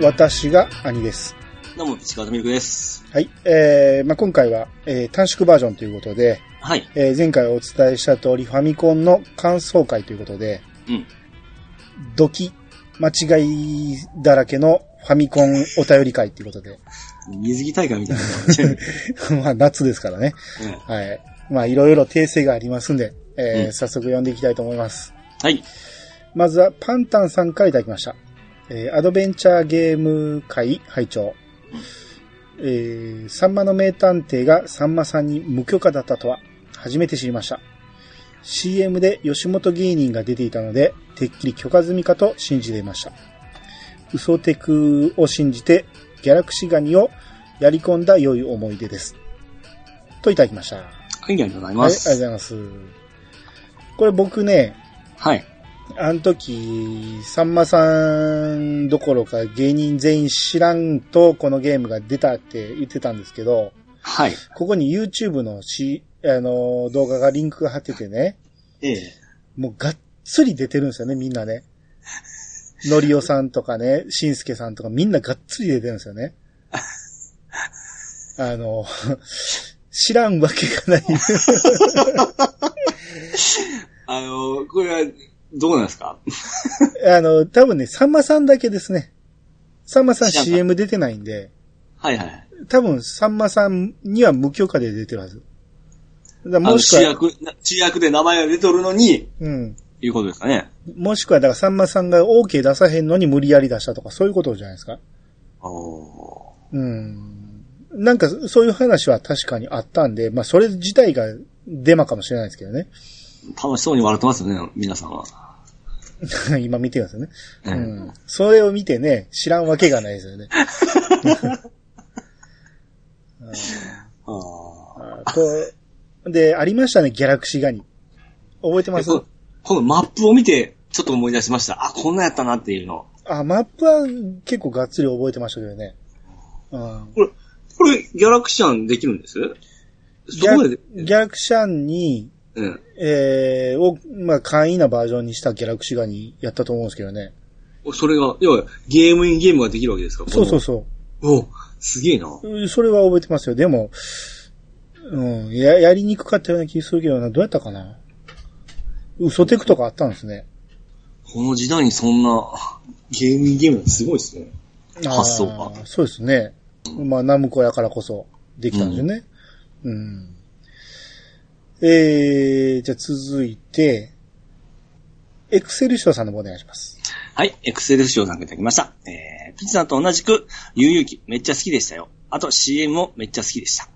私が兄です。どうも、石川とミルクです。はい。えー、まあ、今回は、えー短縮バージョンということで、はい。えー前回お伝えした通りファミコンの感想会ということで、うん。ドキ、間違いだらけのファミコンお便り会ということで、水着大会みたいな。ね まあ、夏ですからね。はい。まあ、いろいろ訂正がありますんで、えーうん早速読んでいきたいと思います。はい。まずは、パンタンさんからいただきました。えーアドベンチャーゲーム会拝聴えー、サンマの名探偵がサンマさんに無許可だったとは、初めて知りました。CM で吉本芸人が出ていたので、てっきり許可済みかと信じていました。嘘テクを信じて、ギャラクシガニをやり込んだ良い思い出です。といただきました。はい、ありがとうございはい、ありがとうます。ございます。これ僕ね、はい。あの時、さんまさんどころか芸人全員知らんとこのゲームが出たって言ってたんですけど、はい。ここに YouTube のし、あの、動画がリンクが貼っててね、ええ。もうがっつり出てるんですよね、みんなね。のりおさんとかね、しんすけさんとかみんながっつり出てるんですよね。あの、知らんわけがない。あの、これは、どうなんですか？あの、多分ね、さんまさんだけですね。さんまさん CM 出てないんで、はいはい。多分、さんまさんには無許可で出てるはず。だもしくは、主役、な主役で名前が出とるのに、うん。いうことですかね。もしくは、だからさんまさんが OK 出さへんのに無理やり出したとか、そういうことじゃないですか。おうん。なんか、そういう話は確かにあったんで、まあ、それ自体がデマかもしれないですけどね。楽しそうに笑ってますよね、皆さんは。今見てますよね。う。うんん。それを見てね、知らんわけがないですよね。うんああ。あと、で、ありましたね、ギャラクシーガニ。覚えてます？このマップを見て、ちょっと思い出しました。あ、こんなんやったなっていうの。あ、マップは結構がっつり覚えてましたけどね。うん。これ、これ、ギャラクシャンできるんです？ギャギャラクシャンに、うん。えー、を、まあ、簡易なバージョンにしたギャラクシーガニやったと思うんですけどね。それが、要は、ゲームインゲームができるわけですか？そうそうそおすげえな。う。うんそれは覚えてますよ。でも、うん、や、やりにくかったような気するけどな。どうやったかな？嘘テクとかあったんですね。この時代にそんな、ゲームインゲームすごいですね。発想がそうですね。まあ、ナムコやからこそできたんですよね。うん。えー、じゃあ続いて、エクセルショーさんの方お願いします。はい、エクセルショーさんいただきました。えー、ピッチさんと同じく、悠々機めっちゃ好きでしたよ。あと CM もめっちゃ好きでした。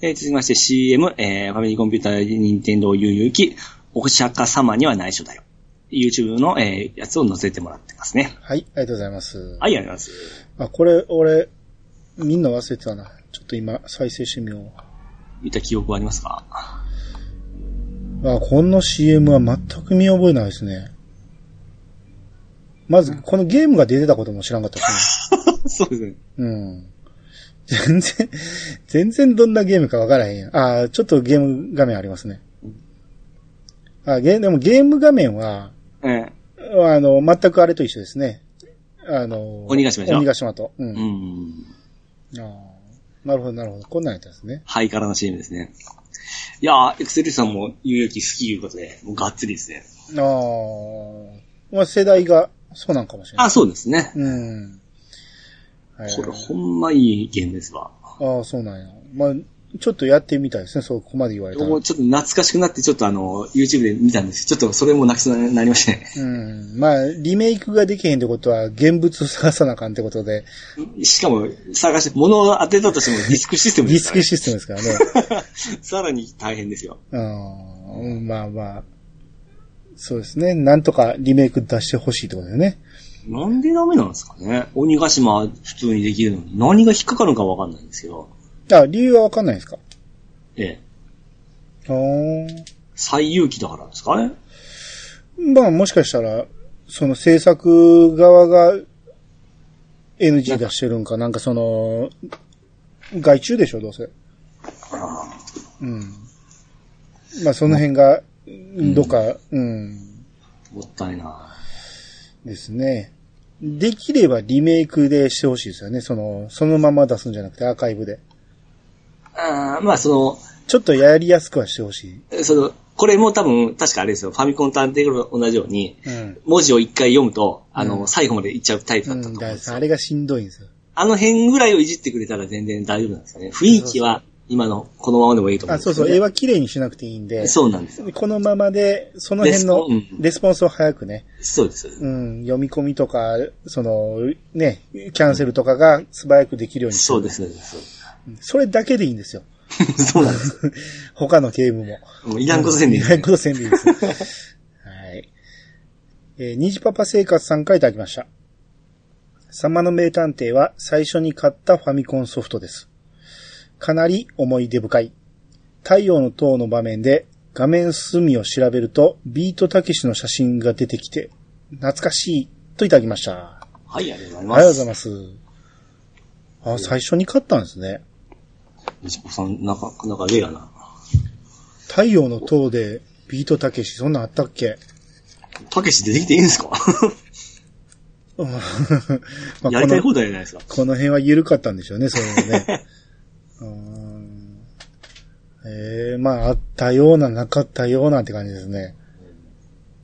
えー、続きまして CM、えー、ファミリーコンピューター任天堂悠々機、お釈迦様には内緒だよ。YouTube の、えー、やつを載せてもらってますね。はい、ありがとうございます。はい、ありがとうございます。あ、これ、俺、みんな忘れてたな。ちょっと今、再生してみよう。言った記憶はありますか？あ、この CM は全く見覚えないですね。まず、このゲームが出てたことも知らんかったです そうですね。ね。うん。全然、全然どんなゲームかわからへんやん。あ、ちょっとゲーム画面ありますね。あ、ゲーでもゲーム画面は、えあの、全くあれと一緒ですね。あの、鬼ヶ島でしょ鬼ヶ島と。う。ー、うんん。あーなるほど、なるほど。こんなんやったんですね。ハイカラな CM ですね。いやー、エクセルさんも悠々機好きいうことで、もうがっつりですね。ああ。まあ、世代が、そうなんかもしれない。あ、そうですね。うん。はいこれほんまいいゲームですわ。ああ、そうなんや。まあ、ちょっとやってみたいですね、そこまで言われたら。もうちょっと懐かしくなって、ちょっとあの、YouTube で見たんですけどちょっとそれも泣きそうになりましたね。うん。まあ、リメイクができへんってことは、現物を探さなあかんってことで、しかも、探して、物を当てたとしてもディスクシステムディスですから、ね。クシステムですからね。さらに大変ですよ。うん。まあまあ、そうですね。なんとかリメイク出してほしいってことだよね。なんでダメなんですかね鬼ヶ島普通にできるのに、何が引っかかるのかわかんないんですけど。あ、理由はわかんないですか？ええ。あー最有機だからですかねまあ、もしかしたら、その制作側が NG 出してるんか、なんかその、外注でしょ、どうせ。うん。まあ、その辺が、どっか、うん、もったいなですね。できればリメイクでしてほしいですよね。その、そのまま出すんじゃなくてアーカイブで。あーまあそちょっとやりやすくはしてほしい。の、その、これも多分、確かあれですよ、ファミコン探偵と同じように、うん。文字を一回読むと、あの、うん最後までいっちゃうタイプだったと思うんですよ。らあれがしんどいんですよ。あの辺ぐらいをいじってくれたら全然大丈夫なんですよね。雰囲気は今のこのままでもいいと思うんあ、そうそう。絵は綺麗にしなくていいんで、そうなんですよ。このままで、その辺のレスポンうんレスポンスを早くね、そうです。うん、読み込みとか、その、ね、キャンセルとかが素早くできるようにそうです、そうです。それだけでいいんですよ。そうなんです。他のゲームも。もういらんことせんでいいいらんことせんでいいです。はい。えー、虹パパ生活さんからいただきました。サンマの名探偵は最初に買ったファミコンソフトです。かなり思い出深い。太陽の塔の場面で画面隅を調べるとビートたけしの写真が出てきて懐かしいといただきました。はい、ありがとうございあります。がとうございます。あ、最初に買ったんですね。西子さん、なんか、なんかレアな。太陽の塔でビートたけし、そんなんあったっけ？たけし出てきていいんですか？うん まあやりたい放題じゃないですか。この辺は緩かったんでしょうね、そういうのね。うーんええまあ、あったような、なかったようなって感じですね。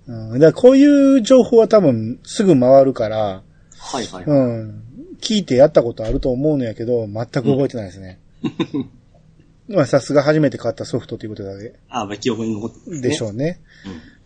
うん、だからこういう情報は多分すぐ回るから、はいはい。うん、聞いてやったことあると思うんやけど、全く覚えてないですね。まあ、さすが初めて買ったソフトということであ、まあ、記憶に残って、でしょうね。うん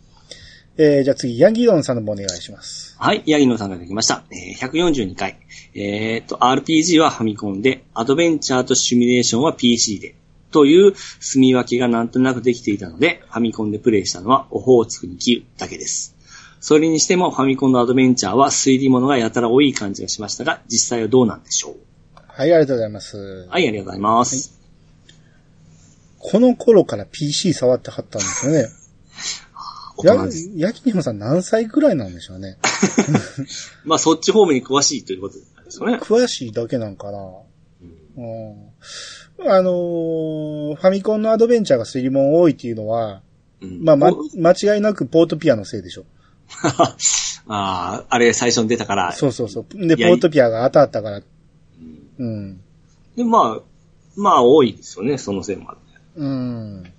えー、じゃあ次、ヤギドンさんの方お願いします。はい、ヤギノさんができました。えー、142回。えーっと、RPG はファミコンで、アドベンチャーとシミュレーションは PC で、という住み分けがなんとなくできていたので、ファミコンでプレイしたのはオホーツクにキだけです。それにしてもファミコンのアドベンチャーは推理物がやたら多い感じがしましたが、実際はどうなんでしょう？はい、ありがとうございます。はい、ありがとうございます。この頃から PC 触ってはったんですよね。や 大人です。、ヤギニモさん何歳くらいなんでしょうね。まあ、そっち方面に詳しいということですよね。詳しいだけなんかな。うん。あのーファミコンのアドベンチャーが推理物多いっていうのは、うんまあ、まお、間違いなくポートピアのせいでしょ。ああ、あれ最初に出たから。そうそうそう。で、ポートピアが当たったから。うん。で、まあ、まあ多いですよね、その線もあって。うん。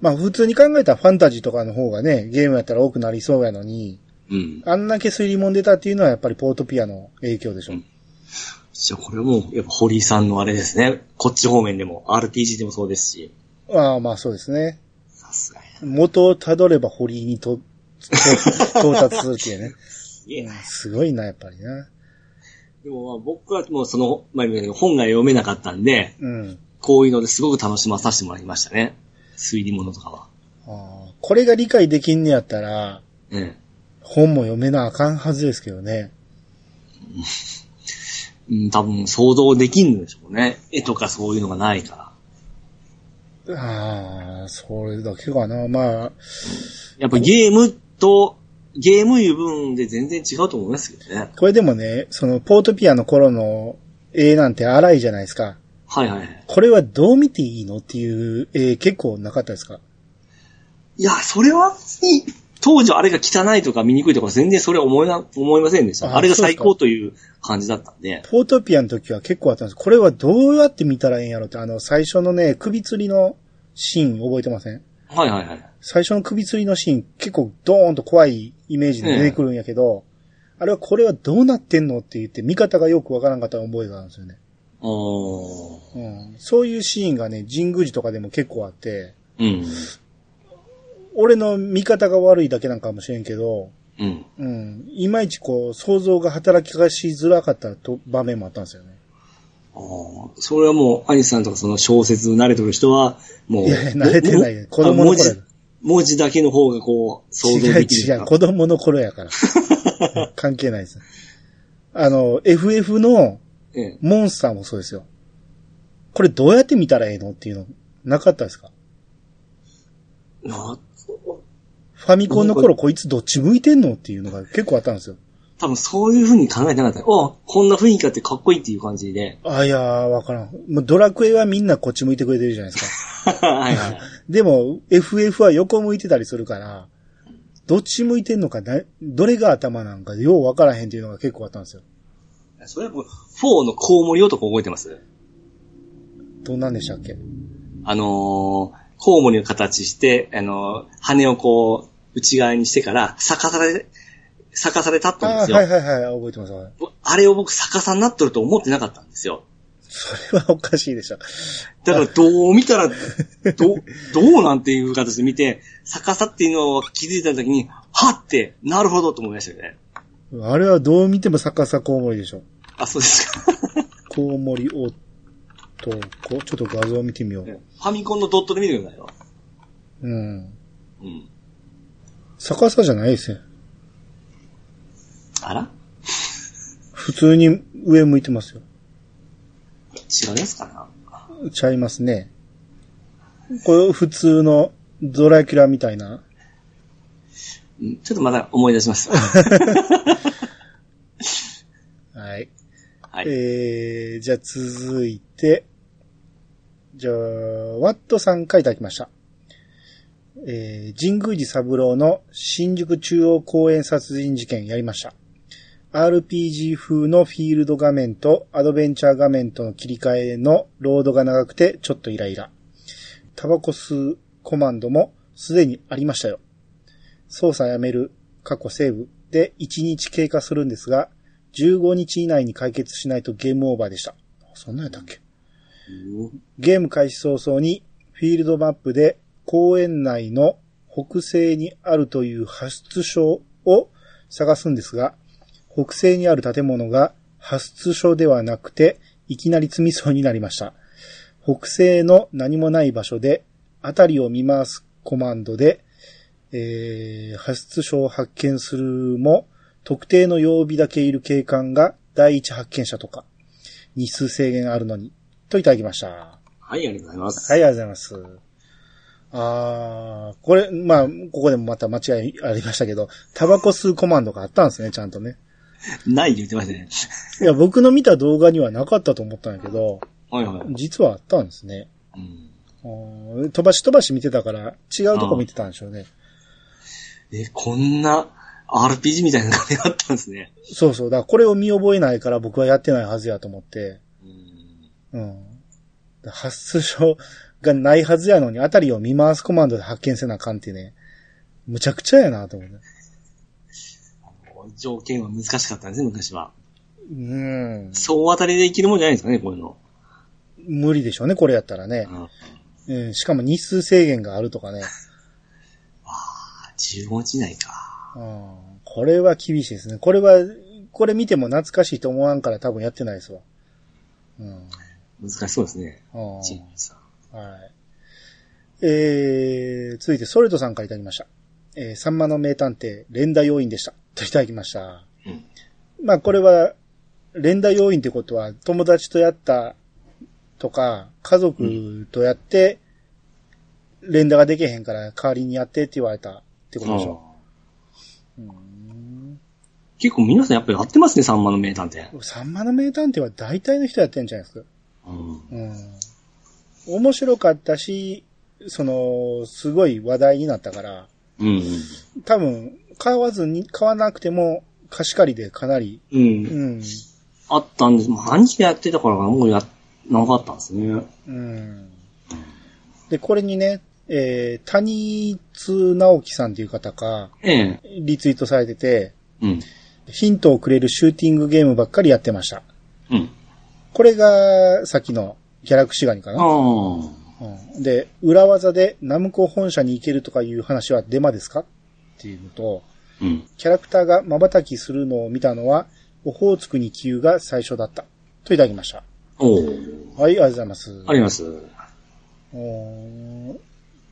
まあ、普通に考えたらファンタジーとかの方がね、ゲームやったら多くなりそうやのに、うん。あんだけ推理物出たっていうのはやっぱりポートピアの影響でしょ。うんじゃあこれも、やっぱ堀井さんのあれですね。こっち方面でも、RPG でもそうですし。ああ、まあそうですね。さすが。元をたどれば堀井にと、と 到達するっていうね。すごいな、やっぱりな。でもまあ僕はもうその、まあ、本が読めなかったんで、うん。こういうのですごく楽しまさせてもらいましたね。推理物とかは。ああこれが理解できんねやったら、うん。本も読めなあかんはずですけどね。うん、多分想像できんのでしょうね。絵とかそういうのがないから。ああ、それだけかな。まあ、やっぱゲームと、ゲームいう分で全然違うと思いますけどね。これでもね、そのポートピアの頃の絵なんて荒いじゃないですか。はいはいはい。これはどう見ていいのっていう絵結構なかったですか？いや、それは、当時はあれが汚いとか見にくいとか全然それは思いな、思いませんでした。ああれが最高という感じだったんで。ポートピアの時は結構あったんです。これはどうやって見たらええんやろって、あの、最初のね、首吊りのシーン覚えてません？はいはいはい。最初の首吊りのシーン結構ドーンと怖いイメージで出てくるんやけど、あれはこれはどうなってんのって言って見方がよくわからんかった覚えがあるんですよね。うん。そういうシーンがね、神宮寺とかでも結構あって、うん。俺の見方が悪いだけなんかもしれんけど、うん。うん。いまいちこう、想像が働きがしづらかったと場面もあったんですよね。あーそれはもう、アニスさんとかその小説慣れてる人は、もう。いや慣れてないも子供の頃あ文字、だけの方がこう、想像違うできる違う、子供の頃やから。関係ないです。あの、FF のええモンスターもそうですよ。これどうやって見たらええのっていうの、なかったですか？なファミコンの頃こいつどっち向いてんのっていうのが結構あったんですよ。多分そういう風に考えてなかった。おこんな雰囲気あってかっこいいっていう感じで。あ、いやー、わからん。もうドラクエはみんなこっち向いてくれてるじゃないですか。は いはいはい。でも、FF は横向いてたりするから、どっち向いてんのかな、どれが頭なんかようわからへんっていうのが結構あったんですよ。それはもう、4のコウモリ男覚えてます？どんなんでしたっけ？あのー、コウモリの形して、あのー羽をこう、内側にしてから、逆され、逆され立ったんですよ。はいはいはい、覚えてます。はいあれを僕逆さになっとると思ってなかったんですよ。それはおかしいでしょ。だからどう見たら、ど、どうなんていう形で見て、逆さっていうのを気づいた時に、はって、なるほどと思いましたよね。あれはどう見ても逆さコウモリでしょ。あ、そうですか。コウモリ男。ちょっと画像見てみよう。ファミコンのドットで見てくださいよ。うん。うん。逆さじゃないですよ。あら？普通に上向いてますよ。違うやつかなちゃいますね。これ普通のドラキュラみたいな？うんちょっとまだ思い出します。はい。はい。えー、じゃあ続いて、じゃあ、ワットさんからいただきました。えー、神宮寺三郎の新宿中央公園殺人事件やりました。RPG 風のフィールド画面とアドベンチャー画面との切り替えのロードが長くてちょっとイライラ。タバコ吸うコマンドもすでにありましたよ。操作やめる、過去セーブで1日経過するんですが、15日以内に解決しないとゲームオーバーでした。そんなやったっけ？ゲーム開始早々にフィールドマップで公園内の北西にあるという発出所を探すんですが、北西にある建物が発出所ではなくて、いきなり積みそうになりました。北西の何もない場所で、あたりを見回すコマンドで、えー、発出所を発見するも、特定の曜日だけいる警官が第一発見者とか、日数制限あるのに、といただきました。はい、ありがとうございます。はい、ありがとうございます。あー、これ、まあ、ここでもまた間違いありましたけど、タバコ吸うコマンドがあったんですね、ちゃんとね。ない言ってましたね。いや、僕の見た動画にはなかったと思ったんやけど、はいはい。実はあったんですね。うん飛ばし飛ばし見てたから、違うとこ見てたんでしょうね。え、こんな RPG みたいな感じがあったんですね。そうそう。だからこれを見覚えないから僕はやってないはずやと思って。うんうん。発出所がないはずやのに、あたりを見回すコマンドで発見せなあかんってね、むちゃくちゃやなと思うね。条件は難しかったんですね、昔は。うん。総当たりで生きるもんじゃないですかね、こういうの。無理でしょうね、これやったらねう。ん。うん、しかも日数制限があるとかね。あ15日以内か。うん。これは厳しいですね。これは、これ見ても懐かしいと思わんから多分やってないですわ。うん。難しそうですね。あチームさんあはい。えー、続いてソルトさんからいただきました。えー、サンマの名探偵、連打要員でした。といただきました。うん。まあこれは、連打要員ってことは、友達とやったとか、家族とやって、連打ができへんから代わりにやってって言われたってことでしょ。うーん結構皆さんやっぱりやってますね、サンマの名探偵。サンマの名探偵は大体の人やってんじゃないですか。うん。うん。面白かったし、その、すごい話題になったから、うん。多分、買わずに、買わなくても、貸し借りでかなり、うん。うん、あったんです。もう兄貴がやってたからもうや、なかったんですね。うん。で、これにね、えー、谷津直樹さんっていう方が、ええ。リツイートされてて、うん。ヒントをくれるシューティングゲームばっかりやってました。うん。これが、さっきのギャラクシガニかな。ああ。うん、で、裏技でナムコ本社に行けるとかいう話はデマですか？っていうのと、うん。キャラクターが瞬きするのを見たのは、オホーツクに急が最初だった。といただきました。おお。はい、ありがとうございます。あります。おー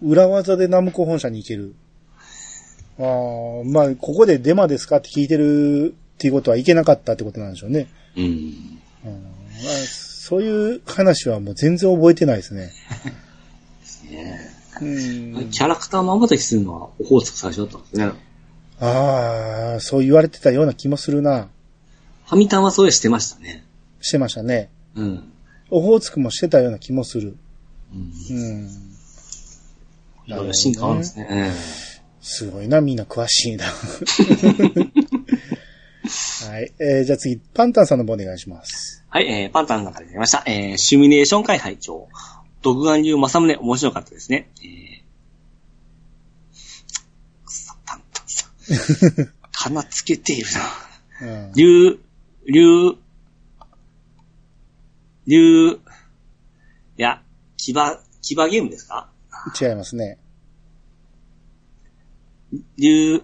裏技でナムコ本社に行ける。あーまあ、ここでデマですかって聞いてるっていうことはいけなかったってことなんでしょうね。うん。うんまあ、そういう話はもう全然覚えてないですね。ねうん、キャラクター瞬きするのはオホーツク最初だったんですね。ああ、そう言われてたような気もするな。ファミタンはそうしてましたね。してましたね。うん。オホーツクもしてたような気もする。うん。うん。いろいろ進化あるんですね。すごいな、みんな詳しいな。はい。えー、じゃあ次、パンタンさんの方お願いします。はい、えー、パンタンの中で出ました。えー、シミュレーション会会長。独眼流正宗面白かったですね。えー。鼻つけているな。うん。竜、竜、竜、いや、騎馬、騎馬ゲームですか？違いますね。竜、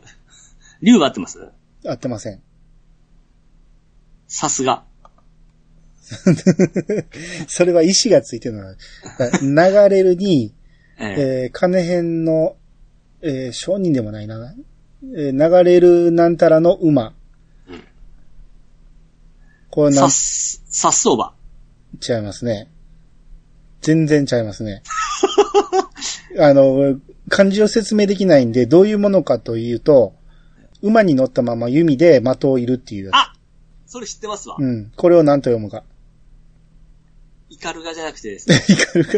竜は合ってます？合ってません。さすが。それは石がついてるのは、流れるに、えーえー、金編の、えー、商人でもないな。えー、流れるなんたらの馬。うんこれなん、さす、さっそうば。違いますね。全然違いますね。あの、漢字を説明できないんで、どういうものかというと、馬に乗ったまま弓で的を射るっていうやあそれ知ってますわ。つ。うん。これを何と読むか。イカルガじゃなくてですね。いかるか。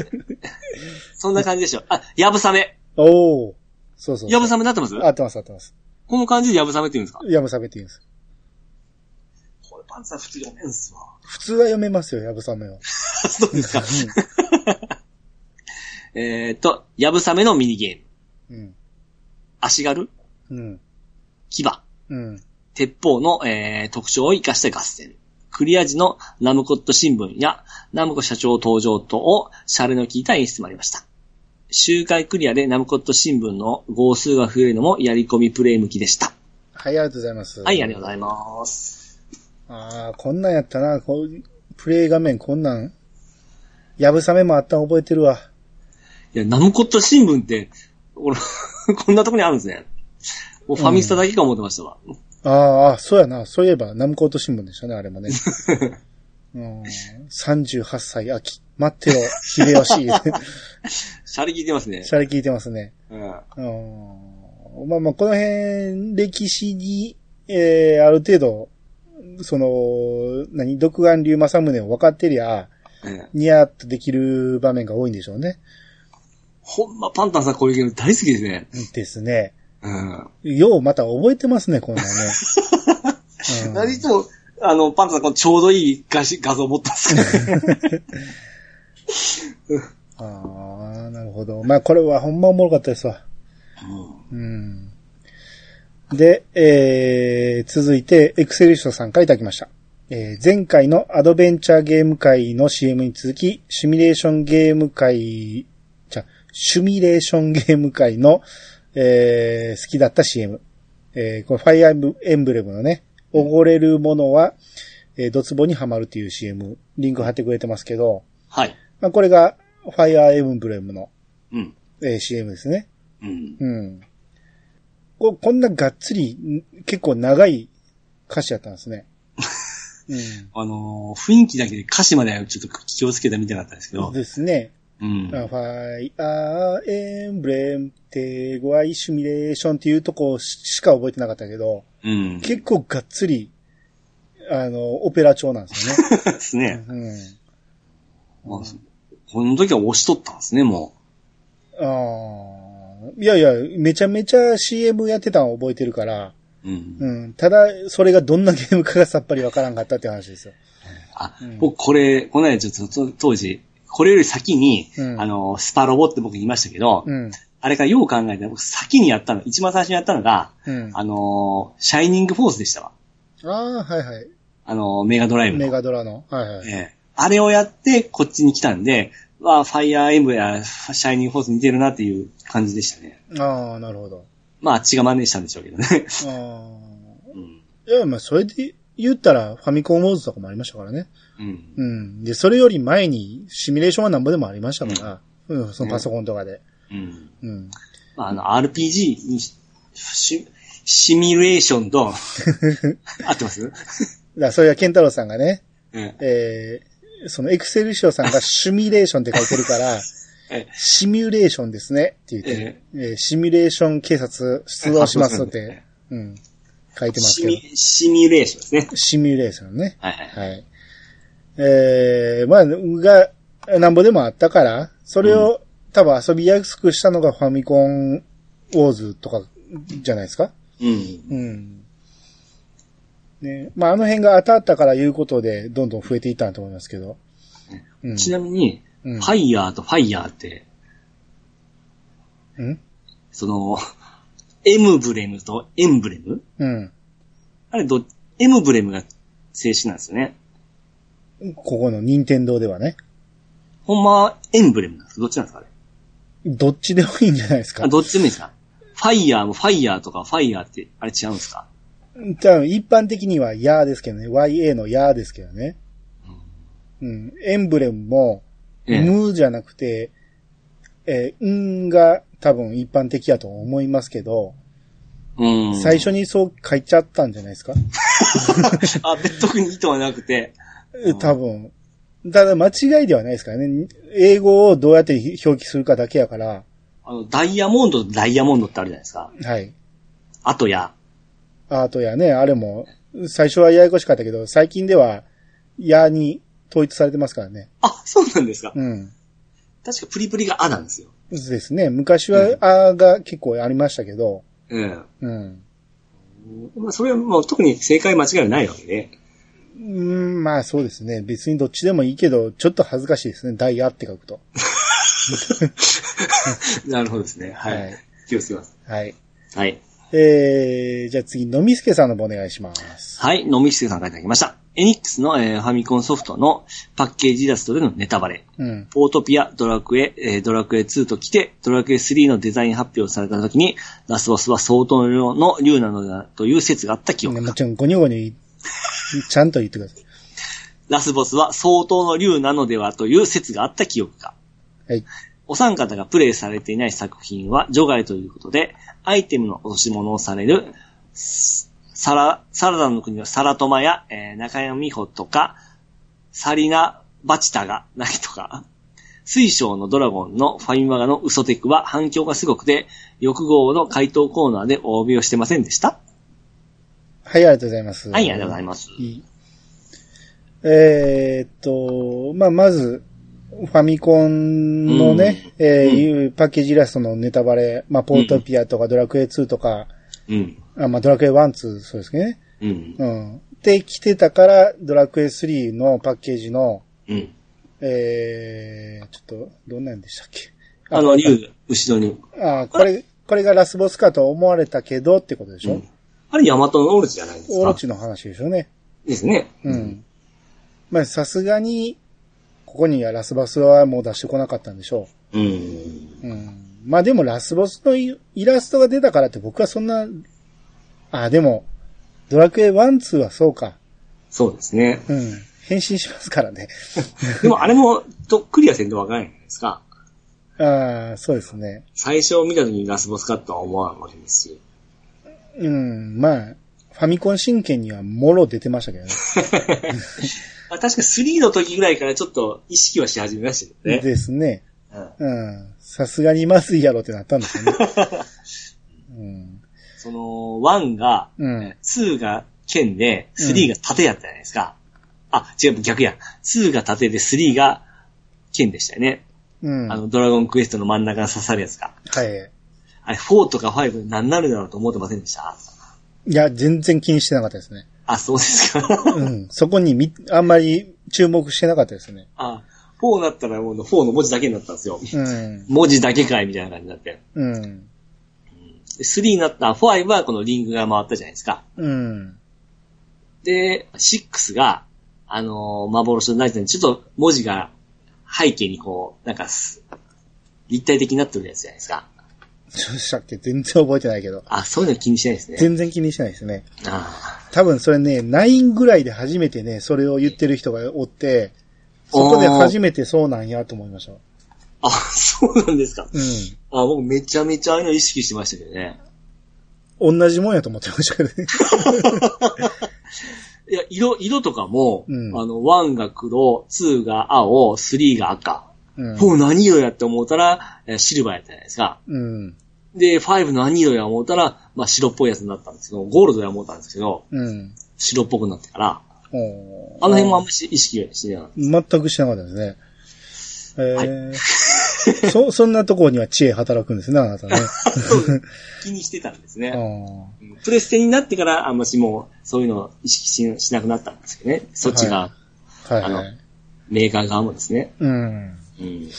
そんな感じでしょ。あ、ヤブサメ。おお。そうそう。ヤブサメになってます？合ってます合ってます。この感じでヤブサメって言うんですか？ヤブサメって言うんです。これパンツさん普通読めんすわ。普通は読めますよ、ヤブサメは。そうですか。えーっと、ヤブサメのミニゲーム。うん。足軽？うん。牙うん。鉄砲の、えー特徴を活かした合戦。クリア時のナムコット新聞やナムコ社長登場とをシャレの効いた演出もありました。周回クリアでナムコット新聞の号数が増えるのもやり込みプレイ向きでした。はい、ありがとうございます。はい、ありがとうございます。ああ、こんなんやったな。こうプレイ画面こんなん。ヤブサメもあったん覚えてるわ。いや、ナムコット新聞って、俺、こんなとこにあるんですね。もうファミスタだけか思ってましたわ。ああ、そうやな。そういえば、ナムコート新聞でしたね、あれもね。うん、38歳秋。待ってよ、秀吉。シャレ聞いてますね。シャレ聞いてますね。うん。うん、まあまあ、この辺、歴史に、えー、ある程度、その、何、独眼竜正宗を分かってりゃ、ええニヤッとできる場面が多いんでしょうね。ほんま、パンタンさんこういうゲーム大好きですね。ですね。うん。ようまた覚えてますね、こんなんね。うんいつも、あの、パンタンさんこのちょうどいい画し画像持ったんですかああ、なるほど。まあ、これはほんまおもろかったですわ。うんうん。で、えー、続いて、エクセルショさんからいただきました。えー、前回のアドベンチャーゲーム会の CM に続き、シミュレーションゲーム会、じゃ、シミュレーションゲーム会の、えー、好きだった CM。えー、これファイアーエンブレムのね、おごれるものは、えー、ドツボにはまるっていう CM、リンク貼ってくれてますけど、はい。まあ、これが、ファイアーエンブレムの、うん。えー CM ですね。うん。うん。ここんながっつり、ん結構長い歌詞やったんですね。あのー雰囲気だけで歌詞まではちょっと気をつけてみたかったんですけうん。ど。ですね。うん。ファイアーエンブレム、手ごわいシミュレーションっていうとこししか覚えてなかったけど、うん。結構がっつり、あの、オペラ調なんですよね。ですね。うん。まあこの時は押しとったんですね、もああ。いやいや、めちゃめちゃ CM やってたの覚えてるから、う。うん。うん。ただ、それがどんなゲームかがさっぱりわからんかったって話ですよ。あうん、僕これ、この間ちょっとと当時、これより先に、うんあの、スパロボって僕言いましたけど、うん。あれからよう考えて、僕先にやったの、一番最初にやったのが、うん。あのー、シャイニングフォースでしたわ。ああ、はいはい。あのー、メガドライブの。メガドラの。はいはい。ええあれをやって、こっちに来たんで、わあ、ファイアーエンブやシャイニングフォース似てるなっていう感じでしたね。ああ、なるほど。まあ、あっちが真似したんでしょうけどね。ああ。うん。いや、まあ、それで言ったら、ファミコンウォーズとかもありましたからね。うん。うん。で、それより前に、シミュレーションはなんぼでもありましたから、うん、そのパソコンとかで。うん。うん。まあ、あの、RPG にし、シシミュレーションと、合ってます？だから、それはケンタロウさんがね、ええー、そのエクセルシオさんがシミュレーションって書いてるから、え。えシミュレーションですねって言って、えーシミュレーション警察出動しますって、うん、書いてますけどシミ。、シミュレーションですね。シミュレーションね。はいはい。はい。えー、まあ、が、なんぼでもあったから、それを、多分遊びやすくしたのがファミコンウォーズとかじゃないですか？うん。うん。ね。まあ、あの辺が当たったからいうことで、どんどん増えていったんだと思いますけど。うん。ちなみに、うんファイヤーとファイヤーって、うん？その、エムブレムとエンブレム？うん。あれど、エムブレムが正式なんですよね。ここの任天堂ではね。ほんまはエンブレムなんですどっちなんですかあれ？どっちでもいいんじゃないですかあ、。どっちでもいいですか？ファイヤーもファイヤーとかファイヤーって、あれ違うんですか？多分一般的にはヤーですけどね。YA のヤーですけどね。うん。エンブレムも、ええムーじゃなくて、えーんが多分一般的やと思いますけど、うん。最初にそう書いちゃったんじゃないですか、あ、別特に意図はなくて、え多分。ただ間違いではないですからね。英語をどうやって表記するかだけやから、あの、ダイヤモンドとダイヤモンドってあるじゃないですか。はい。あとや、アートやね、あれも、最初はややこしかったけど、最近では、やに統一されてますからね。あ、そうなんですか。うん。確かプリプリがあなんですよ。ですね。昔は、あが結構ありましたけど、ええうん。まあ、それはもう特に正解間違いはないわけで。うん、まあそうですね。別にどっちでもいいけど、ちょっと恥ずかしいですね。ダイヤって書くと。なるほどですね。はい。はい気をつけます。はい。はい。えー、じゃあ次、のみすけさんの方お願いします。はい。のみしせさんからいただきました。エニックスの、えーファミコンソフトのパッケージイラストでのネタバレ。うん。ポートピア、ドラクエ、えードラクエ2と来て、ドラクエ3のデザイン発表された時に、ラスボスは相当の量の竜なのだという説があった記憶もちろん、ごにょごにょい、ちゃんと言ってください。ラスボスは相当の竜なのではという説があった記憶が。はい。お三方がプレイされていない作品は除外ということで、アイテムの落とし物をされる、スサラ、サラダの国のサラトマや、えー中山美穂とか、サリナ・バチタがないとか、水晶のドラゴンのファインワガのウソテクは反響がすごくて、翌号の回答コーナーでお詫びをしてませんでしたはい、ありがとうございます。はい、ありがとうございます。えーっと、まあ、まず、ファミコンのね、えーいうパッケージイラストのネタバレ、まあ、ポートピアとかドラクエ2とか、うん。あまあ、ドラクエ1、2、そうですね。うん。うん。で、来てたから、ドラクエ3のパッケージの、うん。えー、ちょっと、どんなんでしたっけ？あの、竜、後ろに。あ、これ、これがラスボスかと思われたけどってことでしょ、うんあれ、ヤマトのオルチじゃないですか。オロチの話でしょうね。ですね。うん。まあ、さすがに、ここにはラスボスはもう出してこなかったんでしょうん。う。うん。まあでもラスボスのイイラストが出たからって僕はそんな、あ、でも、ドラクエ1、2はそうか。そうですね。うん。変身しますからね。でもあれも、とっくりはせんとわからないじゃないですか。ああ、そうですね。最初見た時にラスボスかとは思わんわけですし。うん。まあ、ファミコン神剣にはもろ出てましたけどね。あ 確か3の時ぐらいからちょっと意識はし始めましたよね。ですね。うんうん。さすがにまずいやろってなったんですよね。うん。その、1が、うん。2が剣で、3が盾やったじゃないですか。あ、違う、逆や。2が盾で3が剣でしたよね。うん。あの、ドラゴンクエストの真ん中に刺さるやつが。はい。あれ、4とか5何なるだろうと思ってませんでした？いや、全然気にしてなかったですね。あ、そうですか。うん。そこにみ、あんまり注目してなかったですね。あ、4なったらもう4の文字だけになったんですよ。うん。文字だけかいみたいな感じになって。うん。で3になった5はこのリングが回ったじゃないですか。うん。で、6が、あのー幻のナイトにちょっと文字が背景にこう、なんかす、立体的になってるやつじゃないですか。そうでしたっけ全然覚えてないけど。あ、そういうの気にしないですね。全然気にしてないですね。あ多分それね、9ぐらいで初めてね、それを言ってる人がおって、そこで初めてそうなんやと思いました。あ、そうなんですか。うあ、僕めちゃめちゃああいうの意識してましたけどね。ん。同じもんやと思ってましたけどね。いや、色、色とかも、うんあの、1が黒、2が青、3が赤。うん。4何色やって思ったら、えーシルバーやったじゃないですか。うん。で、5何色や思ったら、まあ白っぽいやつになったんですけど、ゴールドや思ったんですけど、うん。白っぽくなってから、あの辺もあんまし意識してなかった。全くしてなかったですね。えー そ、そんなところには知恵働くんですね、あなたね。気にしてたんですね。プレステになってから、あんましもう、そういうのを意識ししなくなったんですけどね。そっちが、あはいあのはい。メーカー側もですね。うん。うん。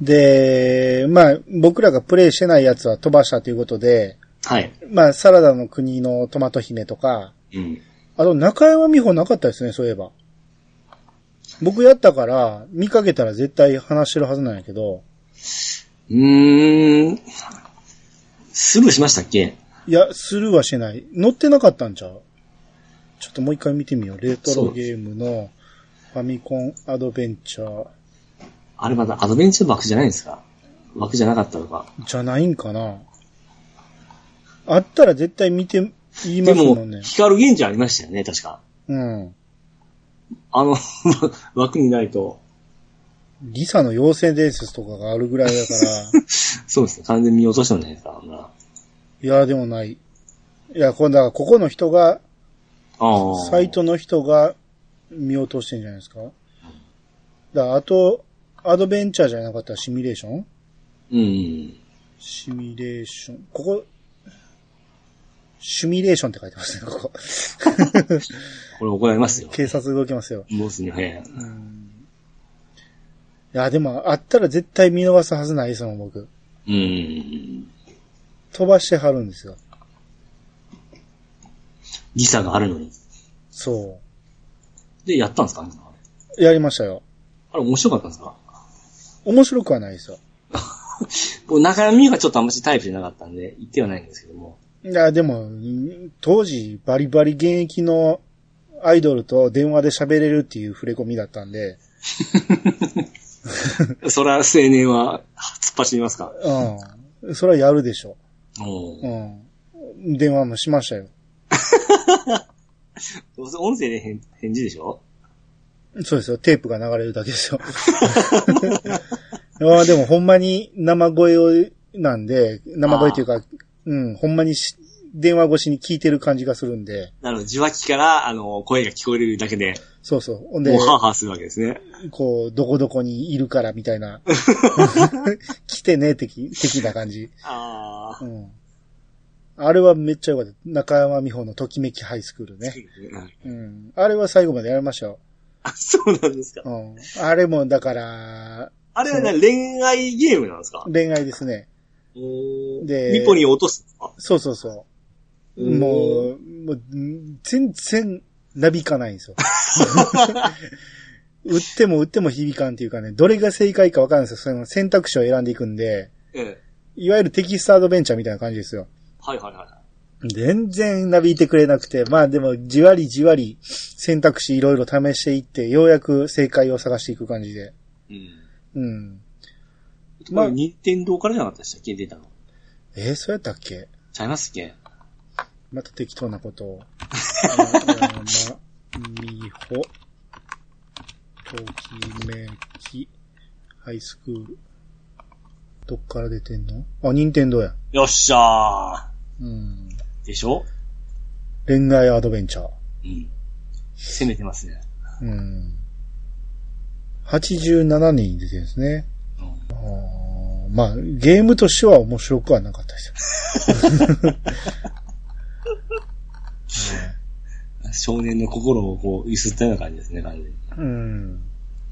で、まあ、僕らがプレイしてないやつは飛ばしたということで、はい。まあ、サラダの国のトマト姫とか、うん。あと中山美穂なかったですね、そういえば。僕やったから、見かけたら絶対話してるはずなんやけど、うーん。スルーしましたっけ？いや、スルーはしてない。乗ってなかったんちゃう？ちょっともう一回見てみよう。レトロゲームのファミコンアドベンチャーあれまだアドベンチャー枠じゃないんですか？枠じゃなかったのか？じゃないんかなあったら絶対見て、言いでもますもんね、。光源氏ありましたよね、確か。うん。あの、枠にないと、リサの妖精伝説とかがあるぐらいだから、そうですね、完全に見落としたんじゃないですか。ないや、でもない。いや、これだからここの人が、ああ。サイトの人が見落としてんじゃないですかだあと、アドベンチャーじゃなかったらシミュレーション？うん。シミュレーション。ここ、シミュレーションって書いてますね、ここ。これ怒られますよ。警察動きますよ。もうすね。うん。いや、でも、あったら絶対見逃すはずないですもん、僕。うん。飛ばしてはるんですよ。時差があるのに。そで、やったんですか？あう。やりましたよ。れ面白かったんですか？面白くはないですよ。僕、中山美穂がちょっとあんましタイプじゃなかったんで、言ってはないんですけども。いや、でも、ん当時、バリバリ現役のアイドルと電話で喋れるっていう触れ込みだったんで、そら、青年は、突っ走りますか？うん。それはやるでしょ。おうん。電話もしましたよ。どうせ音声で返返事でしょ？そうですよ。テープが流れるだけですよ。ああでもほんまに生声を、なんで、生声っていうか、うん、ほんまにし電話越しに聞いてる感じがするんで、なるほど、受話器から、あの、声が聞こえるだけで、そうそう。ほんでもう、ハーハーするわけですね。こう、どこどこにいるからみたいな、来てね、的、的な感じ。あうん。あれはめっちゃ良かった。中山美穂のときめきハイスクールね。あ。うん。あれは最後までやりましたよ。あ、そうなんですか。うん。あれも、だから、あれはね恋愛ゲームなんですか？恋愛ですね。でで、ニポに落とすそうそうそう。うんもう、もう、ん全然、なびかないんですよ。打っても打っても響かんっていうかね、どれが正解かわかんないですよ。その選択肢を選んでいくんで、ええ。いわゆるテキストアドベンチャーみたいな感じですよ。はいはいはい。全然なびいてくれなくて、まあでも、じわりじわり選択肢いろいろ試していって、ようやく正解を探していく感じで。うん。うん。まあ、任天堂からじゃなかったでしたっけ？出たの。えーそうやったっけ？ちゃいますっけ？また適当なことを。山美穂、ときめき、ハイスクール。どっから出てんの？あ、任天堂や。よっしゃうん。ー。でしょ？恋愛アドベンチャー。うん。攻めてますね。うん。87年に出てるんですね。うん。まあ、ゲームとしては面白くはなかったですよ。少年の心をこう、揺すったような感じですね、感じで。うん。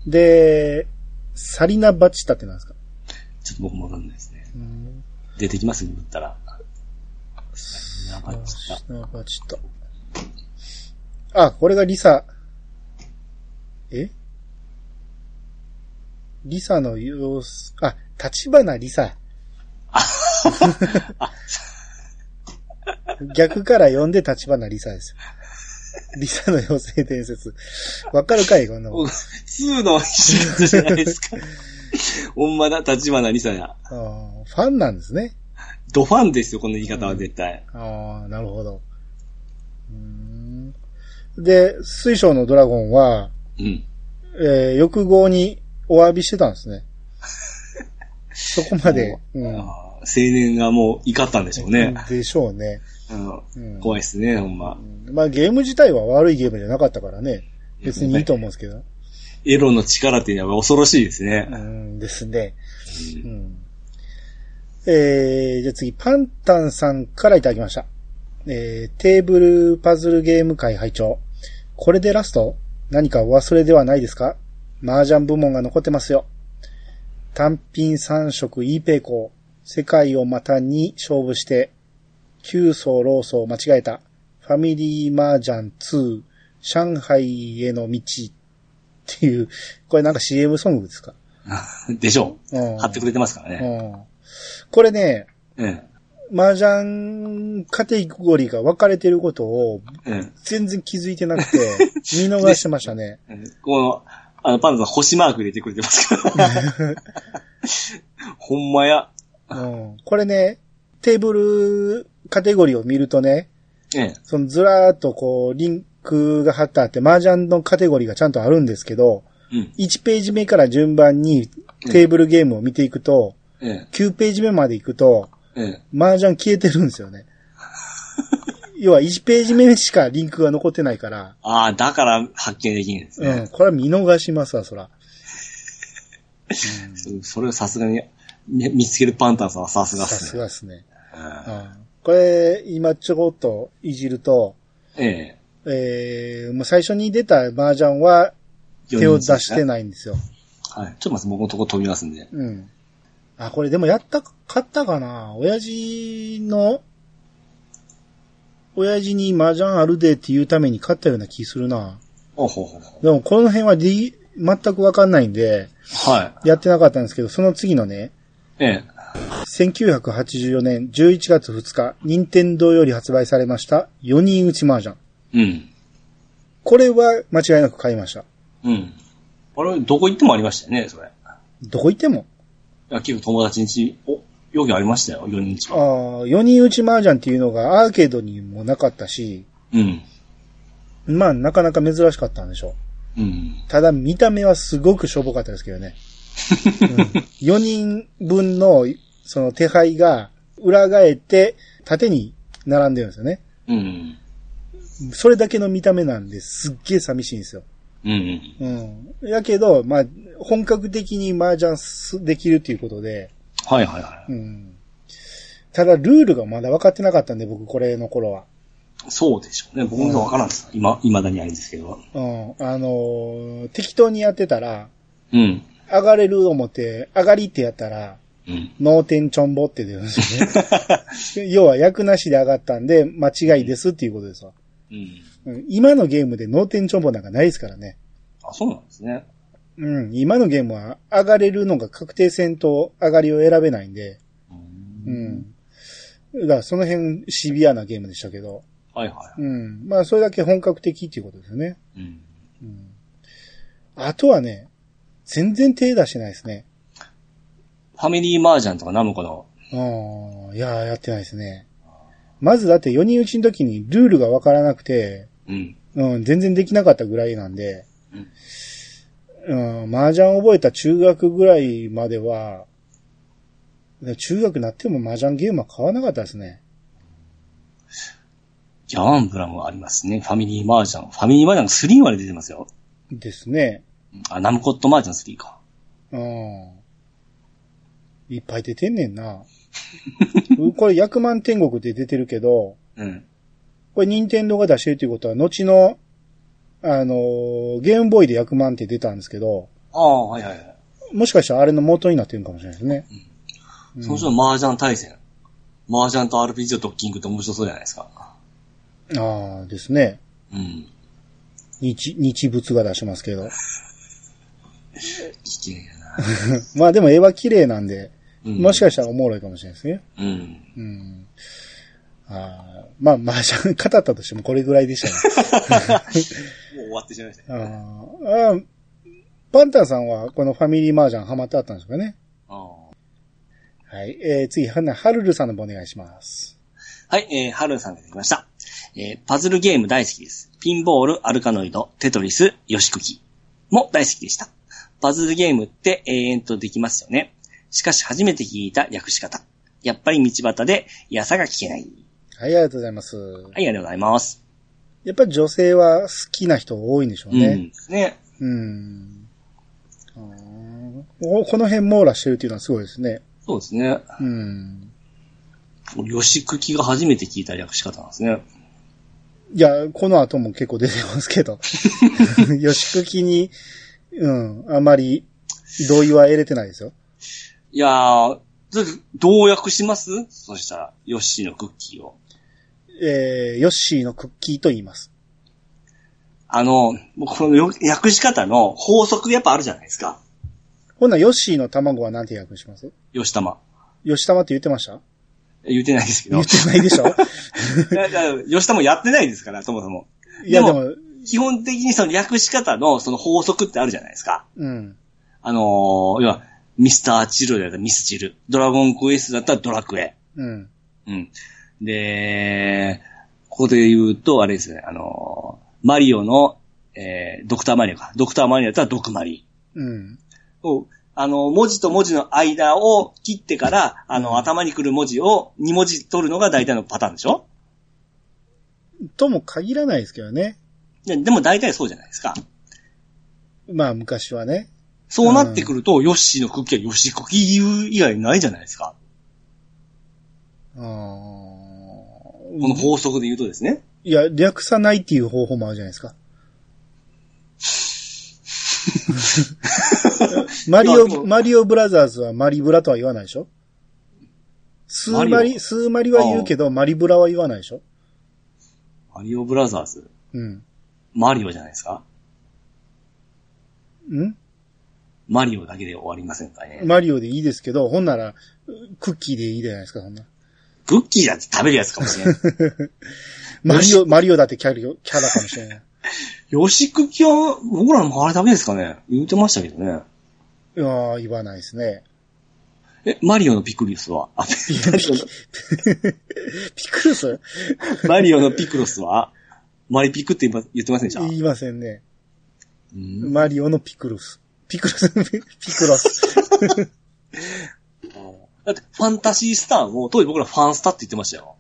で、サリナ・バチタってなんですか、ちょっと僕もわかんないですね。うん、出てきます？言ったら。やばいったサリナ・バチタ。あ、これがリサ。え？リサの様子、あ、立花リサ。逆から読んで立花リサですよ。リサの妖精伝説。わかるかいこんなもん。2のシリーズじゃないですか。ほんまだ、立花りさや。あーファンなんですね。ドファンですよ、この言い方は絶対。ああ、なるほど。で、水晶のドラゴンは、うん。えー欲望にお詫びしてたんですね。そこまで。うん。青年がもう怒ったんでしょうね。でしょうね。うんうん怖いっすね、ほんま。まあゲーム自体は悪いゲームじゃなかったからね。別にいいと思うんですけど。エロの力っていうのは恐ろしいですね。うんですね。うん。えー、じゃあ次、パンタンさんからいただきました。えー、テーブルパズルゲーム会会長。これでラスト？何かお忘れではないですか？麻雀部門が残ってますよ。単品三色 E ペイコー。世界を股に勝負して、9層ローソを間違えた。ファミリー麻雀2、上海への道っていう、これなんか CM ソングですか？でしょうんう。貼ってくれてますからね。うんこれね、うん。麻雀カテゴリーが分かれてることをうん。全然気づいてなくて、見逃してましたね。うんこの、あの、パンダさん星マーク入れてくれてますから。ほんまや。うん、これね、テーブルカテゴリーを見るとね、ええ。そのずらーっとこう、リンクが貼ってあって、麻雀のカテゴリーがちゃんとあるんですけど、うん。1ページ目から順番にテーブルゲームを見ていくと、ええ。9ページ目まで行くと、ええ。麻雀消えてるんですよね。要は1ページ目しかリンクが残ってないから、ああ、だから発見できるんですね。うん、これは見逃しますわ、そら。そそれをさすがに、ね見つけるパンタンさんはさすがっさすね。すがですね。うんうんこれ、今ちょこっといじると、ええ。えー、もう最初に出た麻雀は手を出してい。ないんですよ。はい。ちょっと待って、僕のとこ飛びますんで。うん。あ、これでもやった、買ったかな？親父の、親父に麻雀あるでっていうために買ったような気するな。おほほほ。でもこの辺は D、全くわかんないんで、はやってなかったんですけど、その次のね、い。ええ。1984年11月2日、任天堂より発売されました4人打ち麻雀。うん。これは間違いなく買いました。うん。あれ、どこ行ってもありましたよね、それ。どこ行っても。いや、結構友達んち、お、容疑ありましたよ、4人ちあは。あ、4人打ち麻雀っていうのがアーケードにもなかったし、うん。まあなかなか珍しかったんでしょう。うん。ただ見た目はすごくしょぼかったですけどね。うん、4人分のその手配が裏返って縦に並んでるんですよね。うん。それだけの見た目なんですっげえ寂しいんですよ。うん。うん。やけど、まあ、本格的に麻雀すできるっていうことで、はいはいはうん。ただ、ルールがまだ分かってなかったんで、僕、これの頃は。い。そうでしょうね。僕もわからんです。今、未だにあるんですけど。うん。あのー適当にやってたら、うん。上がれる思って、上がりってやったら、うん。脳天ちょんぼって出るんですよね。要は、役なしで上がったんで、間違いですっていうことですわ。うん。うん、今のゲームで脳天ちょんぼなんかないですからね。あ、そうなんですね。うん。今のゲームは、上がれるのが確定戦と上がりを選べないんで、う。うんん。だから、その辺、シビアなゲームでしたけど、はいはうん。まあ、それだけ本格的っていうことですよね。い。うん。うん。あとはね、全然手出してないですね。ファミリーマージャンとかナムコの、ああ、いやー、やってないですね。まずだって4人打ちの時にルールがわからなくて、うん。うん、全然できなかったぐらいなんで、うん、麻雀覚えた中学ぐらいまでは、で中学になっても麻雀ゲームは買わなかったですね。ギャンブラムありますね。ファミリーマージャン。ファミリーマージャン3まで出てますよ。ですね。あ、ナムコットマージャン3か。うん。いっぱい出てんねんな。これ、100万天国って出てるけど、うん。これ、任天堂が出してるということは、後の、あのーゲームボーイで100万って出たんですけど、ああ、はいはいはい。もしかしたらあれの元になってるかもしれないですね。うんその人の麻雀対戦。麻雀と RPG とドッキングって面白そうじゃないですか。ああ、ですね。うん。日、日物が出しますけど。危険やな。まあでも絵は綺麗なんで、うんもしかしたらおもろいかもしれないですね。うん。うん。ああまあ、麻雀語ったとしてもこれぐらいでしたね。もう終わってしまいましたね。あ ーあー、パンタンさんはこのファミリー麻雀ハマってあったんですかね。ああはい。えー、次、はるるさんの方お願いします。はい、えー、ハルンさんができました。えー、パズルゲーム大好きです。ピンボール、アルカノイド、テトリス、ヨシクキも大好きでした。パズルゲームって永遠とできますよね。しかし初めて聞いた略し方。やっぱり道端で、やさが聞けない。はい、ありがとうございます。はい、ありがとうございます。やっぱり女性は好きな人多いんでしょううね。ん。ね。うん。うんおこの辺網羅してるっていうのはすごいですね。そうですね。うん。吉久が初めて聞いた略し方なんですね。いや、この後も結構出てますけど。吉久に、うん、あまり同意は得れてないですよ。いやー、どう訳します？そしたら、ヨッシーのクッキーを。えー、ヨッシーのクッキーと言います。あの、このよ訳し方の法則やっぱあるじゃないですか。ほんならヨッシーの卵は何て訳します？吉玉。吉玉って言ってました？言ってないですけど。言ってないでしょ？いやいや吉玉やってないですから、そもそも。いや、ででも、基本的にその略し方のその法則ってあるじゃないですか。うん。あのー、要は、ミスターチルだったらミスチル。ドラゴンクエストだったらドラクエ。うん。うん。で、ここで言うと、あれですね、あのー、マリオの、えー、ドクターマリオか。ドクターマリオだったらドクマリ。うん。をあの、文字と文字の間を切ってから、あの、頭に来る文字を2文字取るのが大体のパターンでしょ？とも限らないですけどね。ででも大体そうじゃないですか。まあ、昔はね。そうなってくると、ヨッシーのクッキーはヨッシークッキー以外ないじゃないですか。あーこの法則で言うとですね。いや、略さないっていう方法もあるじゃないですか。マリオ、マリオブラザーズはマリブラとは言わないでしょ？スーマリ、スーマリは言うけど、マリブラは言わないでしょ？マリオブラザーズ。うん。マリオじゃないですか？ん？マリオだけで終わりませんかね。マリオでいいですけど、ほんなら、クッキーでいいじゃないですか、そんな。クッキーだって食べるやつかもしれない。マリオ、マリオだってキャラ、キャラかもしれない。ヨシクッキーは、僕らもあれダメですかね言ってましたけどね。いやー言わないですね。え、マリオのピクリスは？あ、ピクルス マリオのピクロスは？マリピクって言ってませんでした？言いませんね。うんマリオのピクルス。ピクルス、ピクロス。だって、ファンタシースターも、当時僕らファンスタって言ってましたよ。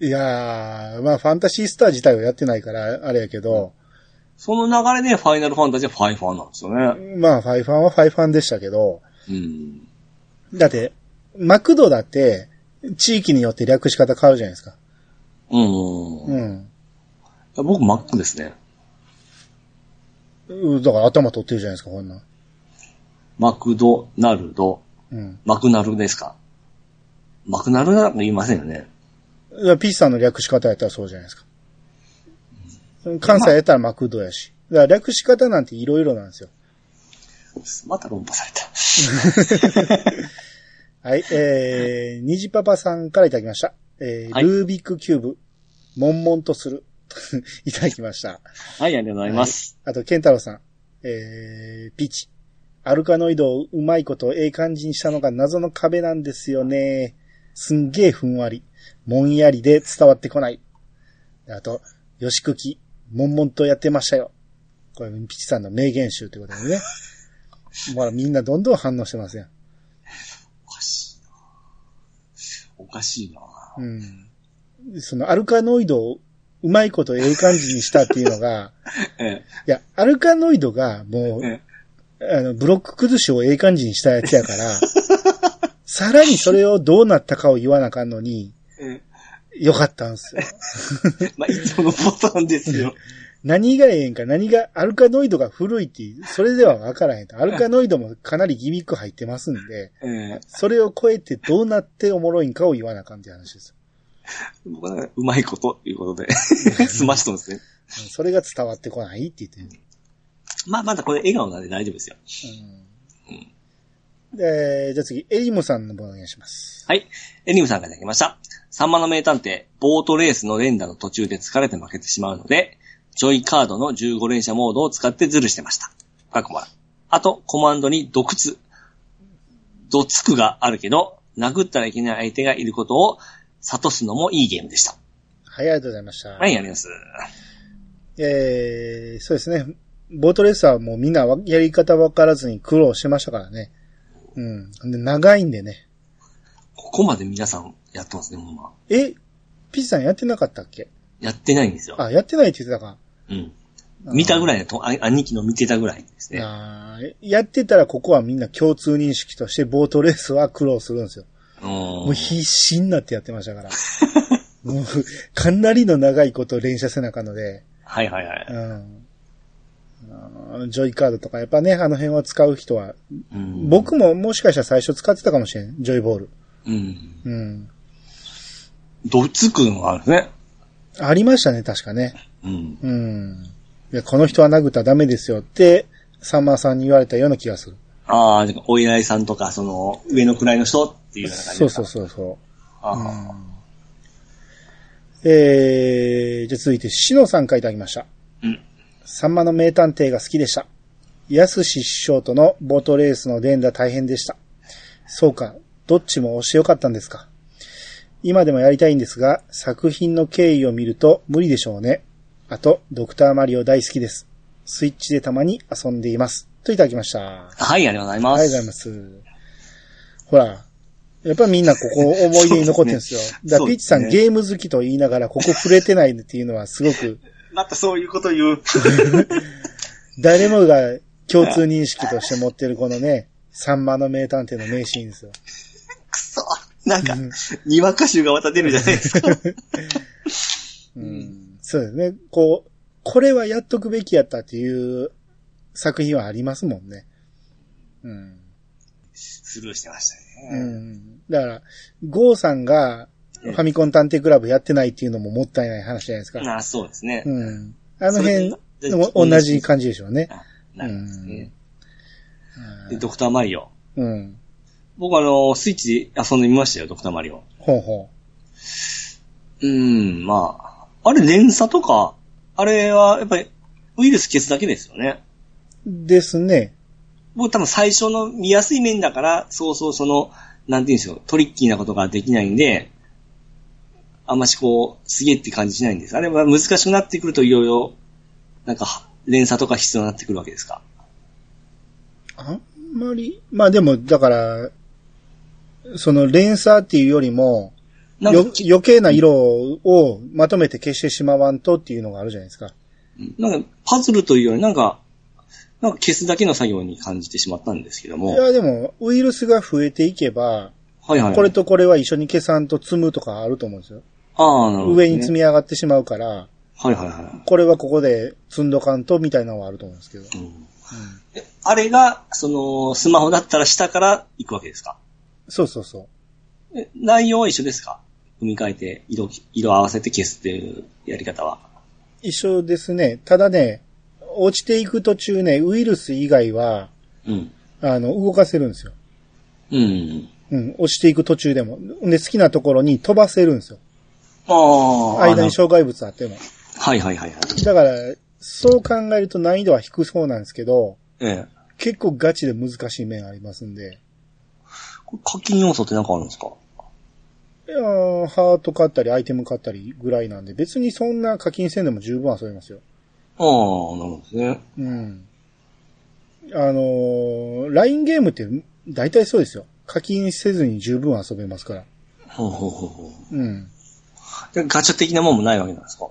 いやー、まあ、ファンタシースター自体はやってないから、あれやけど、その流れでファイナルファンタジーはファイファンなんですよね。まあ、ファイファンはファイファンでしたけど、うん。だって、マクドだって、地域によって略し方変わるじゃないですか。うん。うん。僕、マックですね。うんだから頭取ってるじゃないですか、こんなん。マクドナルド、うん。マクナルですか？マクナルなんか言いませんよね。いやピッサの略し方やったらそうじゃないですか。関西やったらマクドやし。だから略し方なんていろいろなんですよ。また論破された。はい、えー、にじパパさんからいただきました。えーはいルービックキューブ、悶々とする。いただきました。はい、ありがとうございます。あと、ケンタロウさん。えー、ピーチ。アルカノイドをうまいことええ感じにしたのが謎の壁なんですよね。すんげえふんわり。もんやりで伝わってこない。あと、よしくき、悶々とやってましたよ。これ、ピチさんの名言集ということでね。まあみんなどんどん反応してますよ。おかしいなおかしいなうん。そのアルカノイドをうまいことええ感じにしたっていうのが、えいや、アルカノイドがもう、え、あの、ブロック崩しをええ感じにしたやつやから、さらにそれをどうなったかを言わなあかんのに、ええ。よかったんすよ。まあ、いつものパターンですよ。何がええんか、何が、アルカノイドが古いってそれではわからへんと。アルカノイドもかなりギミック入ってますんで、ええ。それを超えてどうなっておもろいんかを言わなあかんって話ですよ。僕はねうまいこと、いうことで、済ましとんですね。うんそれが伝わってこないって言ってる。まあ、まだこれ笑顔なんで大丈夫ですよ。うん。で、じゃあ次、エリムさんの方お願いします。はい。エニムさんからいただきました。サンマの名探偵、ボートレースの連打の途中で疲れて負けてしまうので、ジョイカードの15連射モードを使ってズルしてました。かっこもら。あと、コマンドにドクツ、ドツクがあるけど、殴ったらいけない相手がいることを悟すのもいいゲームでした。はい、ありがとうございました。はい、あります。えー、そうですね。ボートレースはもうみんなわやり方わからずに苦労してましたからね。うん。で長いんでね。ここまで皆さんやってますね、ほんま。え、ピチさんやってなかったっけ？やってないんですよ。あ、やってないって言ってたか。うん。見たぐらいだと、あ兄貴の見てたぐらいですね。やってたらここはみんな共通認識としてボートレースは苦労するんですよ。ももう必死になってやってましたから。もう、かなりの長いこと連射せなあかんので、はいはいはい。うん。ジョイカードとか、やっぱね、あの辺は使う人は、うん、僕ももしかしたら最初使ってたかもしれん、ジョイボール。うん。うん。どっつくのがあるね。ありましたね、確かね。うん。うん。いや、この人は殴ったらダメですよって、さんまさんに言われたような気がする。ああ、お偉いさんとか、その、上の位の人っていうような感じそうそうそうそう。あうんえー、じゃあ続いて、しのさんからいただきました。うん。さんまの名探偵が好きでした。やすし師匠とのボートレースの連打大変でした。そうか、どっちも押してよかったんですか。今でもやりたいんですが、作品の経緯を見ると無理でしょうね。あと、ドクターマリオ大好きです。スイッチでたまに遊んでいます。といただきました。はい、ありがとうございます。ありがとうございます。ほら、やっぱみんなここ思い出に残ってるんですよ。だからピッチさん、ゲーム好きと言いながらここ触れてないっていうのはすごく、またそういうこと言う。誰もが共通認識として持ってるこのね、サンマの名探偵の名シーンですよ。くそ。なんか、にわか集がまた出るじゃないですか。うん、そうですね。こう、これはやっとくべきやったっていう作品はありますもんね。うん。スルーしてましたうね。ん。だから、ゴーさんがファミコン探偵クラブやってないっていうのももったいない話じゃないですか。ああ、そうですね。うん。あの辺同じ感じでしょうね。あなるほどですね。ドクターマリオ。ん。うん。僕あの、スイッチで遊んでみましたよ、ドクターマリオ。ほうほうーん、まあ。あれ、連鎖とか、あれは、やっぱり、ウイルス消すだけですよね。う。ですね。僕多分最初の見やすい面だから、そうそうその、なんていうんですよ、トリッキーなことができないんで、あんましこう、すげえって感じしないんです。あれは難しくなってくるといろいろ、なんか、連鎖とか必要になってくるわけですか？あんまり、まあでも、だから、その連鎖っていうよりも、余計な色をまとめて消してしまわんとっていうのがあるじゃないですか。なんか、パズルというより、なんか、なんか消すだけの作業に感じてしまったんですけども。いや、でも、ウイルスが増えていけば、はいはい。これとこれは一緒に消さんと積むとかあると思うんですよ。ああ、なるほど、上に積み上がってしまうから、はいはいはこれはここで積んどかんとみたいなのはあると思うんですけど。い。うんであれが、その、スマホだったら下から行くわけですか？そうそうそう。え内容は一緒ですか？組み替えて、色、色合わせて消すっていうやり方は。一緒ですね。ただね、落ちていく途中ね、ウイルス以外は、うん。あの、動かせるんですよ。うん。うん、落ちていく途中でも。で、好きなところに飛ばせるんですよ。ああ。間に障害物あっても。はいはいはいはい。だから、そう考えると難易度は低そうなんですけど、ええ。結構ガチで難しい面ありますんで。課金要素って何かあるんですか？いやーハート買ったりアイテム買ったりぐらいなんで、別にそんな課金せんでも十分遊べますよ。ああ、なるほどね。うん。あのー、LINE ゲームって大体そうですよ。課金せずに十分遊べますから。ほうほうほうほう。うん。でガチャ的なもんもないわけなんですか？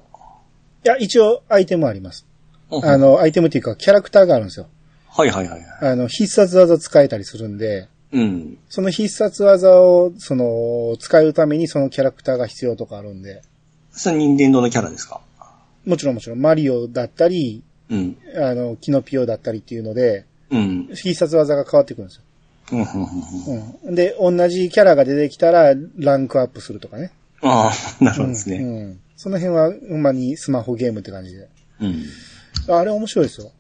いや、一応アイテムあります。あの、アイテムっていうかキャラクターがあるんですよ。はいはいはいはい。あの、必殺技使えたりするんで、うん。その必殺技を、その、使うためにそのキャラクターが必要とかあるんで、それは任天堂のキャラですか？もちろんもちろんマリオだったり、うん。あの、キノピオだったりっていうので、うん。必殺技が変わってくるんですよ。うん、うん、うん。うん。で、同じキャラが出てきたら、ランクアップするとかね。ああ、なるほどですね。うん。うんその辺は、ほんまにスマホゲームって感じで。うん。あれ面白いですよ。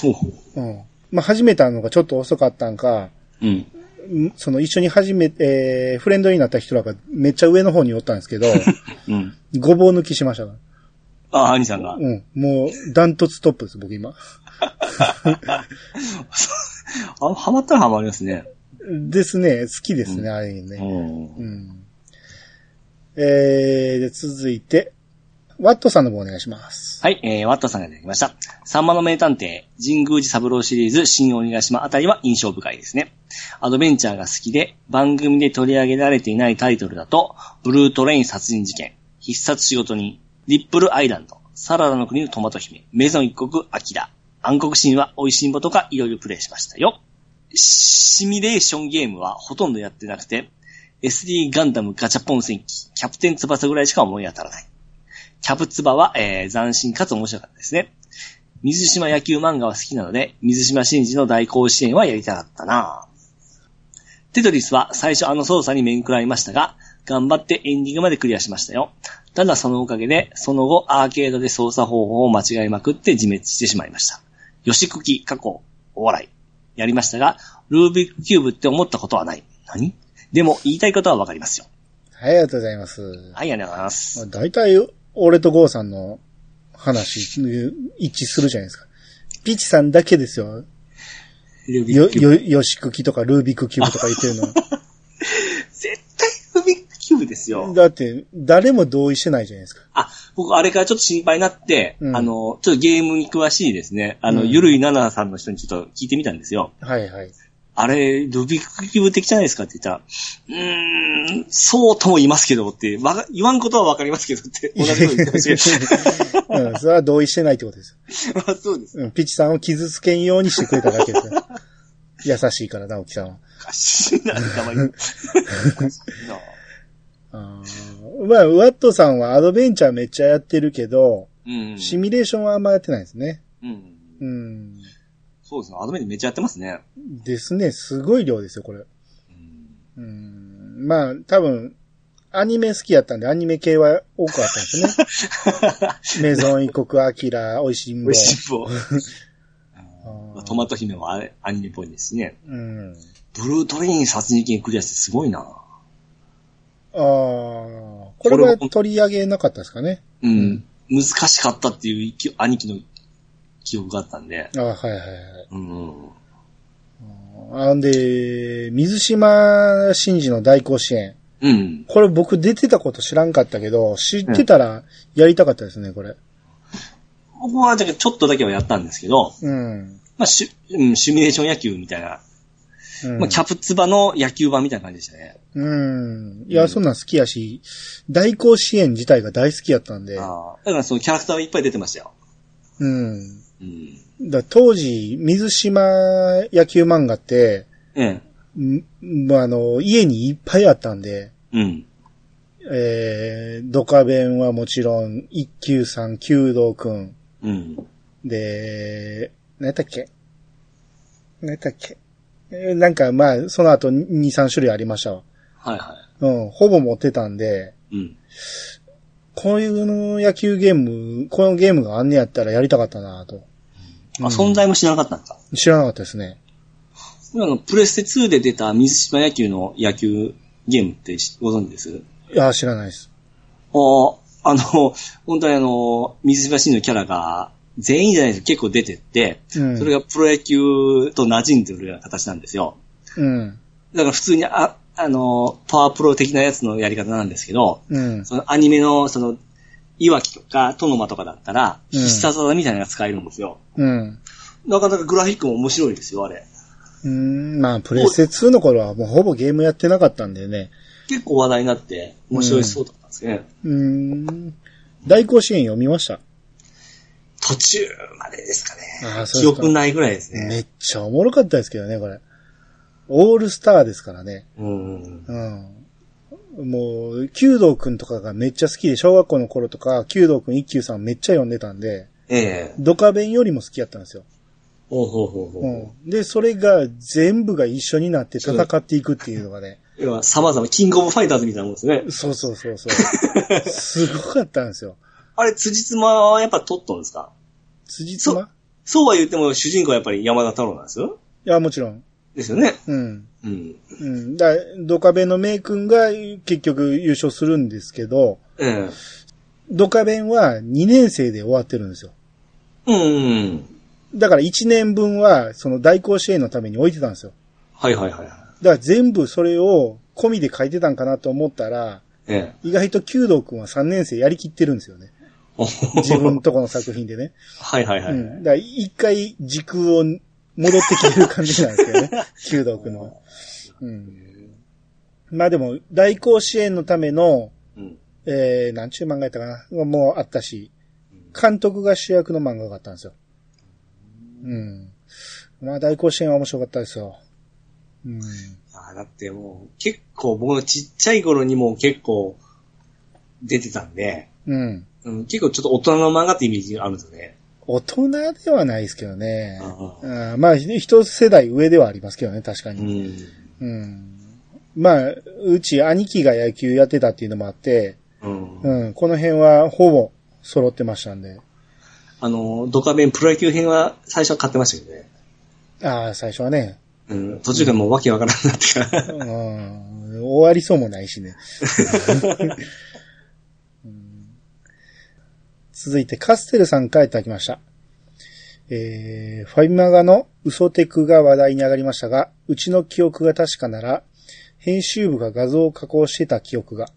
ほうほう。うん。まあ、始めたのがちょっと遅かったんか、うん。んその一緒に始め、えー、フレンドになった人らがめっちゃ上の方におったんですけど、うん。ごぼう抜きしましたかああ、兄さんがら。。うん。もう、ダントツトップです、僕今。あ、ハマったらハマりますね。ですね。好きですね、あれね。うん。うん。えー、で、続いて、ワットさんの方お願いします。はい、えー、ワットさんがいただきました。サンマの名探偵、神宮寺三郎シリーズ、新鬼ヶ島あたりは印象深いですね。アドベンチャーが好きで、番組で取り上げられていないタイトルだと、ブルートレイン殺人事件、必殺仕事人、リップルアイランド、サラダの国のトマト姫、メゾン一国、アキラ、暗黒神話、美味しんぼとかいろいろプレイしましたよ。シミュレーションゲームはほとんどやってなくて、SD ガンダムガチャポン戦記、キャプテン翼ぐらいしか思い当たらない。キャプツバは、えー、斬新かつ面白かったですね。水島野球漫画は好きなので、水島真司の大甲子園はやりたかったなテトリスは最初あの操作に面食らいましたが、頑張ってエンディングまでクリアしましたよ。ただそのおかげで、その後アーケードで操作方法を間違いまくって自滅してしまいました。吉久過去、お笑い。やりましたが、ルービックキューブって思ったことはない。何？でも言いたいことはわかりますよ。はい、ありがとうございます。はい、ありがとうございます。大体、俺とゴーさんの話、一致するじゃないですか。ピチさんだけですよ。よ、ルービックキューブ。よ、ヨッシークッキーとかルービックキューブとか言ってるの。絶対ルービックキューブですよ。だって、誰も同意してないじゃないですか。あ、僕あれからちょっと心配になって、うんあの、ちょっとゲームに詳しいですね。あの、うんゆるいななさんの人にちょっと聞いてみたんですよ。はいはい。あれ、ルービックキューブ的じゃないですかって言ったら、うーん、そうとも言いますけどって、わか言わんことはわかりますけどって、同じこと言ってましたけうん、それは同意してないってことです。ど。あそうです。うん、ピチさんを傷つけんようにしてくれただけですよ。優しいから、直樹さんは。おかしいな、たまに。あーまあ、ワットさんはアドベンチャーめっちゃやってるけど、うん。シミュレーションはあんまやってないですね。うん。うん。そうですね。アドベンチめっちゃやってますね。ですね。すごい量ですよ、これ。うんうん。まあ、多分、アニメ好きやったんで、アニメ系は多くあったんですね。メゾン一国アキラ、美味しんぼ美。味しい棒。あートマト姫もあれアニメっぽいですしね。うん。ブルートレイン殺人鬼クリアしてすごいな。ああ、これは取り上げなかったですかね？うん。難しかったっていうき兄貴の記憶があったんで。あはいはいはい。うん。あんで、水島真司の大甲子園。うん。これ僕出てたこと知らんかったけど、知ってたらやりたかったですね、これ。僕はちょっとだけはやったんですけど、うん。まあ、シュ、うん、シミュレーション野球みたいな、うんまあ、キャプツバの野球版みたいな感じでしたね。うん。いや、そんなん好きやし、大甲子園自体が大好きやったんで、ああ。だからそのキャラクターはいっぱい出てましたよ。うん。うん。だ当時、水島野球漫画って、ええ。あ、あの、家にいっぱいあったんで、うん。えー、ドカベンはもちろん、一休さん、弓道くん、うん。で、何やったっけ？何やったっけ？えーなんか、まあ、その後2、3種類ありましたわ。はいはうん、ほぼ持ってたんで、い。うん。こういうの野球ゲーム、このゲームがあんねやったらやりたかったなと。あ、存在も知らなかったんですか？知らなかったですね。あの、プレステ2で出た水島野球の野球ゲームって知ご存知です？いや、知らないです。ああの、本当にあの、水島新のキャラが全員じゃないです結構出てって、うんそれがプロ野球と馴染んでるような形なんですよ。うん。だから普通にあ、あの、パワープロ的なやつのやり方なんですけど、うん。そのアニメのその、いわきとかトノマとかだったら、うん必殺技みたいなのが使えるんですよ。うん。なかなかグラフィックも面白いですよ、あれ。うん、まあ、プレステ2の頃はもうほぼゲームやってなかったんでね。結構話題になって面白いそうだったんですね。うん。大甲子園読みました？途中までですかね。ああそうですか記憶ないぐらいですね。めっちゃおもろかったですけどね、これ。オールスターですからね。うん。うん。もう、弓道くんとかがめっちゃ好きで、小学校の頃とか、弓道くん一休さんめっちゃ読んでたんで、ええドカベンよりも好きやったんですよ。ほうほうほうほう。うん。で、それが全部が一緒になって戦っていくっていうのがね、要は様々、キングオブファイターズみたいなもんですね。そうそうそうそう。すごかったんですよ。あれ、辻褄はやっぱ取っとんですか？辻褄？そうは言っても主人公はやっぱり山田太郎なんですよ。いや、もちろん。ですよね。うん。うん。うん。だドカベンの名君が結局優勝するんですけど、ええドカベンは2年生で終わってるんですよ。うん。だから1年分は、その大甲子園のために置いてたんですよ。はいはいはいはい。だから全部それを込みで書いてたんかなと思ったら、え意外と弓道くんは3年生やりきってるんですよね。え。自分とこの作品でね。はいはいはい。うん。だから一回時空を戻ってきてる感じなんですけどね。弓道くんは。うん。まあでも、大甲子園のための、うん。えー、なんちゅう漫画やったかな。もうあったし、監督が主役の漫画があったんですよ。うん。まあ、大甲子園は面白かったですよ。うん。あだってもう、結構僕のちっちゃい頃にも結構出てたんで、うん。うん、結構ちょっと大人の漫画ってイメージがあるんですよね。大人ではないですけどね。あうんまあ、一世代上ではありますけどね、確かうに。ん。うん。まあ、うち兄貴が野球やってたっていうのもあって、うん。うん、この辺はほぼ揃ってましたんで。あの、ドカベンプロ野球編は最初は買ってましたけどね。ああ、最初はね。うん、途中からもうわけわからなくなってから。うん、終わりそうもないしね。うん続いて、カステルさんからいただきました。えー、ファミマガの嘘テクが話題に上がりましたが、うちの記憶が確かなら、編集部が画像を加工してた記憶が。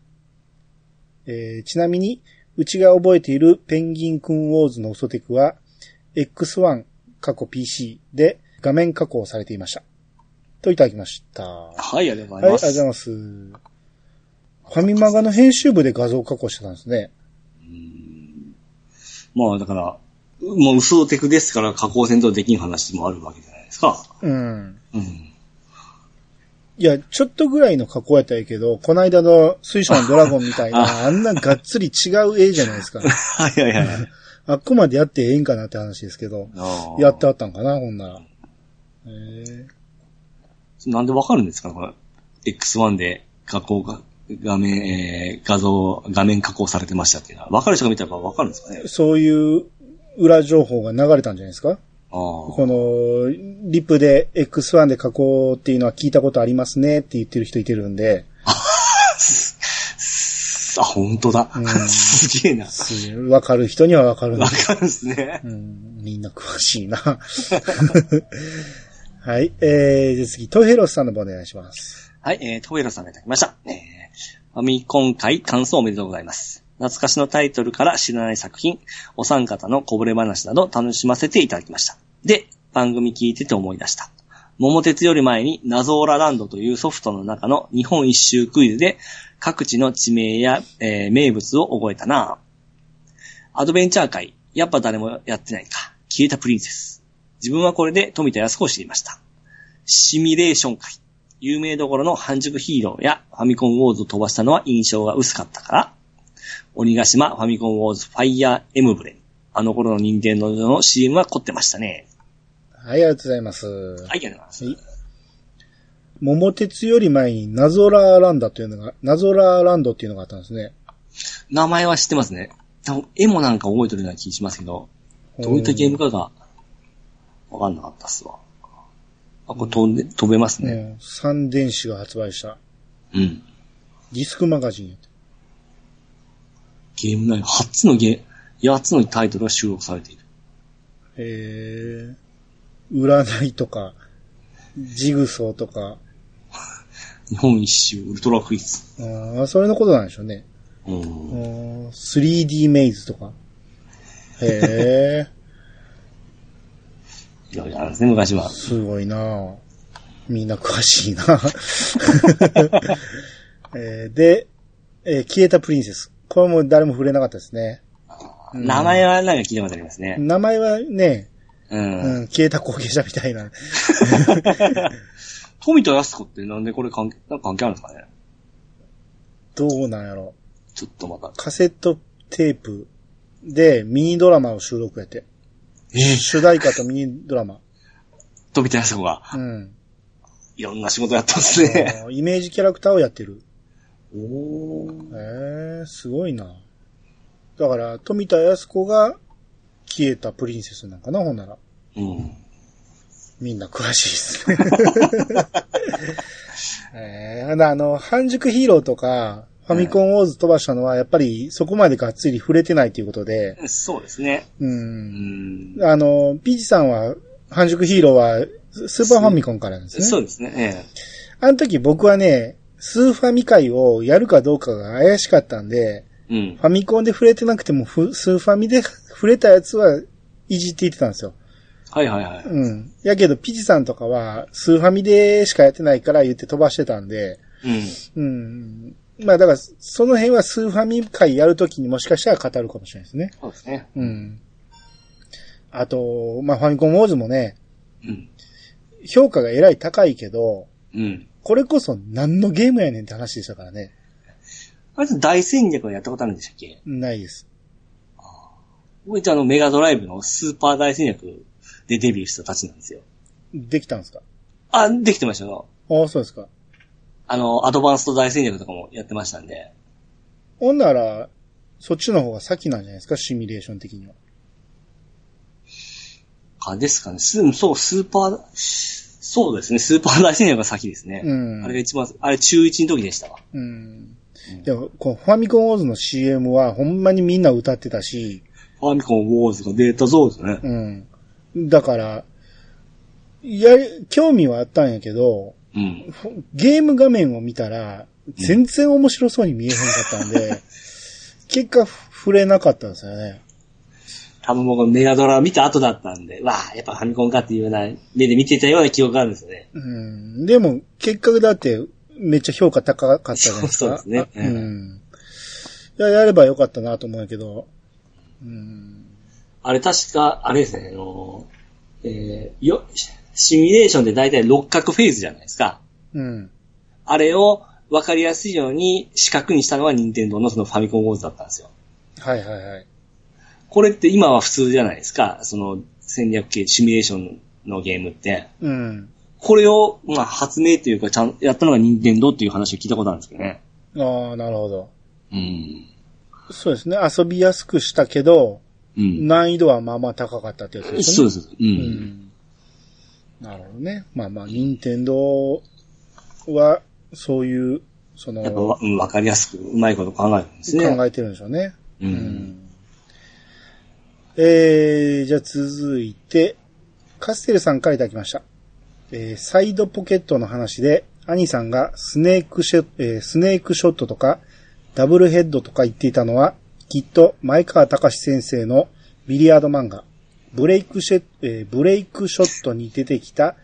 えーちなみに、うちが覚えているペンギンくんウォーズの嘘テクは、X1 過去 PC で画面加工されていました。といただきました。ははい、ありがとうごい、ありがとうざいます。ございます。ファミマガの編集部で画像加工してたんですね。まあだから、もう嘘テクですから加工戦闘できん話もあるわけじゃないですか。うん。うん。いや、ちょっとぐらいの加工やったらいいけど、この間の水晶のドラゴンみたいな、あんながっつり違う絵じゃないですか。はいはいはい。あっこまでやってええんかなって話ですけど、やってあったんかな、ほんなら。へえなんでわかるんですか？この X1 で加工が、画面、えー、画像、画面加工されてましたっていうのは、わかる人が見たらわかるんですかね？そういう裏情報が流れたんじゃないですか？この、リップで X1 で加工っていうのは聞いたことありますねって言ってる人いてるんで、あ、本当だ。うんすげえな。すわかる人にはわかるわかるんですね。うん、みんな詳しいな。はい。えー、じゃあ次、トヘロスさんの方お願いします。はい、えー、トベロさんがいただきました。えー、ファミコン会感想おめでとうございます。懐かしのタイトルから知らない作品、お三方のこぼれ話など楽しませていただきました。で、番組聞いてて思い出した。桃鉄より前に謎オーラランドというソフトの中の日本一周クイズで各地の地名や、えー名物を覚えたなアドベンチャー会、やっぱ誰もやってないか。消えたプリンセス。自分はこれで富田康子を知りました。シミュレーション会。有名どころの半熟ヒーローやファミコンウォーズを飛ばしたのは印象が薄かったから、鬼ヶ島ファミコンウォーズファイヤーエムブレム。あの頃の任天堂の CM は凝ってましたね。はい、ありがとうございます。はい、ありがとうございます。はい桃鉄より前にナゾラーランドというのが、ナゾラーランドっていうのがあったんですね。名前は知ってますね。多分絵もなんか覚えてるような気しますけど、どういったゲームかがわかんなかったっすわ。あ、これ飛んで、飛べますね。うん。三電子が発売したうん。ディスクマガジンやって。ゲーム内8つのゲー、8つのタイトルが収録されている。えー、占いとか、ジグソーとか、日本一周ウルトラクイズ。あーそれのことなんでしょうね。うんうん 3D メイズとか。へいんですね、昔はえ、。すごいなみんな詳しいな えーで、えー消えたプリンセス。これも誰も触れなかったですね。うん名前はなんか聞いたことありますね。名前はね、うん。うん、消えた後継者みたいな。富田康子ってなんでこれ関係、なんか関係あるんですかね？どうなんやろ。ちょっとまた。カセットテープでミニドラマを収録やって。え主題歌とミニドラマ。富田康子がうん。いろんな仕事やったんですね。イメージキャラクターをやってる。おええすごいな。だから、富田康子が消えたプリンセスなんかな、ほんなら。うん。みんな詳しいですね。ええあの、半熟ヒーローとか、ファミコンウォーズ飛ばしたのは、やっぱりそこまでがっつり触れてないということで、そうですね。う。うんん。あの、ピーチさんは、半熟ヒーローは、スーパーファミコンからですね。そうですね。えあの時僕はね、スーファミ会をやるかどうかが怪しかったんで、えうんフ。ァミコンで触れてなくても、フスーファミで 触れたやつはいじっていってたんですよ。はいはいはい。うん。やけど、ピチさんとかは、スーファミでしかやってないから言って飛ばしてたんで、うん。うん。まあだから、その辺はスーファミ会やるときにもしかしたら語るかもしれないですね。そうですね。うん。あと、まあファミコンウォーズもね、うん。評価がえらい高いけど、うん。これこそ何のゲームやねんって話でしたからね。あれって大戦略はやったことあるんでしたっけ？ないです。僕一応あのメガドライブのスーパー大戦略でデビューしたたちなんですよ。できたんですか？あ、できてましたよ。ああ、そうですか。あの、アドバンスト大戦略とかもやってましたんで。ほんなら、そっちの方が先なんじゃないですか、シミュレーション的には。あ、ですかね。す、そう、スーパー、そうですね。スーパー大戦略が先ですね。うんあれが一番、あれ中1の時でしたわ。うん。でも、このファミコンウォーズの CM はほんまにみんな歌ってたし、ファミコンウォーズがデータゾーンですね。うん。だから、やり、興味はあったんやけど、うん。ふゲーム画面を見たら、全然面白そうに見えへんかったんで、結果触れなかったんですよね。多分僕メガドラ見た後だったんで、わあ、やっぱファミコンかっていうような目で見てたような記憶があるんですよね。うん。でも、結果だって、めっちゃ評価高かったじゃないですか。そうですねあうん。いや、やればよかったなと思うけど、うん。あれ確か、あれですね、あの、えー、よ、シミュレーションで大体六角フェーズじゃないですか。うん。あれを分かりやすいように四角にしたのが任天堂のそのファミコンウォーズだったんですよ。はいはいはい。これって今は普通じゃないですか。その戦略系シミュレーションのゲームって。うん。これを、まあ、発明というか、ちゃん、やったのが任天堂っていう話を聞いたことあるんですけどね。ああ、なるほど。うん。そうですね。遊びやすくしたけど、うん。難易度はまあまあ高かったってやつですね。そうです。う。うんん。なるほどね。まあまあ、任天堂は、そういう、その、やっぱわ、うんわかりやすく、うまいこと考えてるんですね。考えてるんでしょうね。う。うんん。えー、じゃあ続いて、カステルさんからいただきました。えー、サイドポケットの話で、兄さんがスネークショ、えースネークショットとか、ダブルヘッドとか言っていたのは、きっと前川隆先生のビリヤード漫画、ブレイクシェ、えーブレイクショットに出てきた、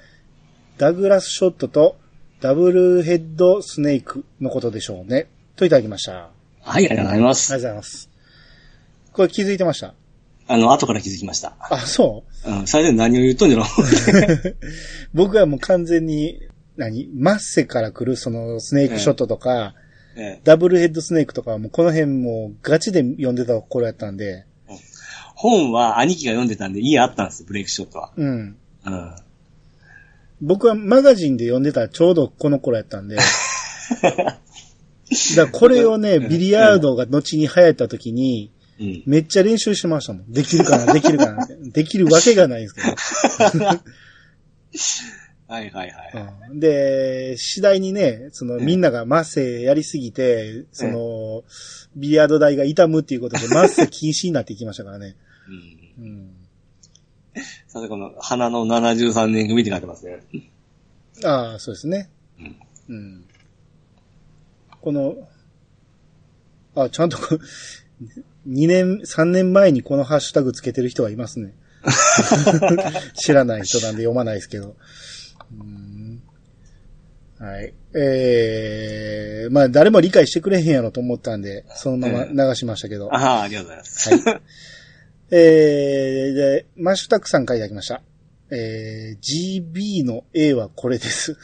ダグラスショットとダブルヘッドスネークのことでしょうね。といただきました。あはい、ありがとうございまりす。がとうございます。これ気づいてました？あの、後から気づきました。あ、そう？うん、最初に何を言っとんじゃろう。僕はもう完全に、何？マッセから来るそのスネークショットとか、ええダブルヘッドスネークとかはもうこの辺もうガチで読んでた頃やったんで、本は兄貴が読んでたんで家あったんですよ、ブレイクショットは。うん。うん。僕はマガジンで読んでたらちょうどこの頃やったんで、だこれをね、ビリヤードが後に流行った時に、うん。めっちゃ練習してましたもん。できるかな、できるかな。できるわけがないんですけど。はいはいはい。うんで、次第にね、そのみんながマッセやりすぎて、その、ビリヤード台が痛むっていうことで、マッセ禁止になっていきましたからね。うん。うん。さてこの、花の73年組って書いてますね。ああ、そうですね。うん。うん。この、あ、ちゃんとこ、2年、3年前にこのハッシュタグつけてる人がいますね。知らない人なんで読まないですけど。うんはい。えー、まあ誰も理解してくれへんやろと思ったんで、そのまま流しましたけど。ああ、ありがとうございます。はい。えー、で、マッシュタックさんからいただきました。えー、GB の A はこれです。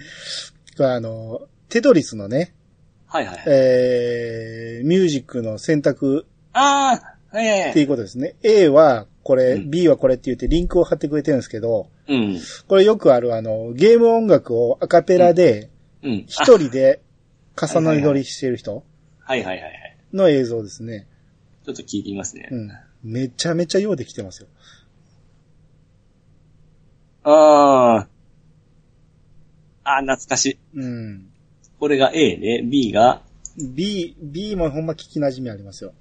あの、テトリスのね、はいはいはい。えー、ミュージックの選択ああ、はいはいはい。っていうことですね。A はこれ、うん B はこれって言ってリンクを貼ってくれてるんですけど、うん。これよくあるあの、ゲーム音楽をアカペラでうん。一人で重なり撮りしてる人はいはいはいはい。の映像ですね。ちょっと聞いてみますね。うん。めちゃめちゃようできてますよ。ああ。ああ、懐かしい。うん。これが A で、B が、B、B もほんま聞き馴染みありますよ。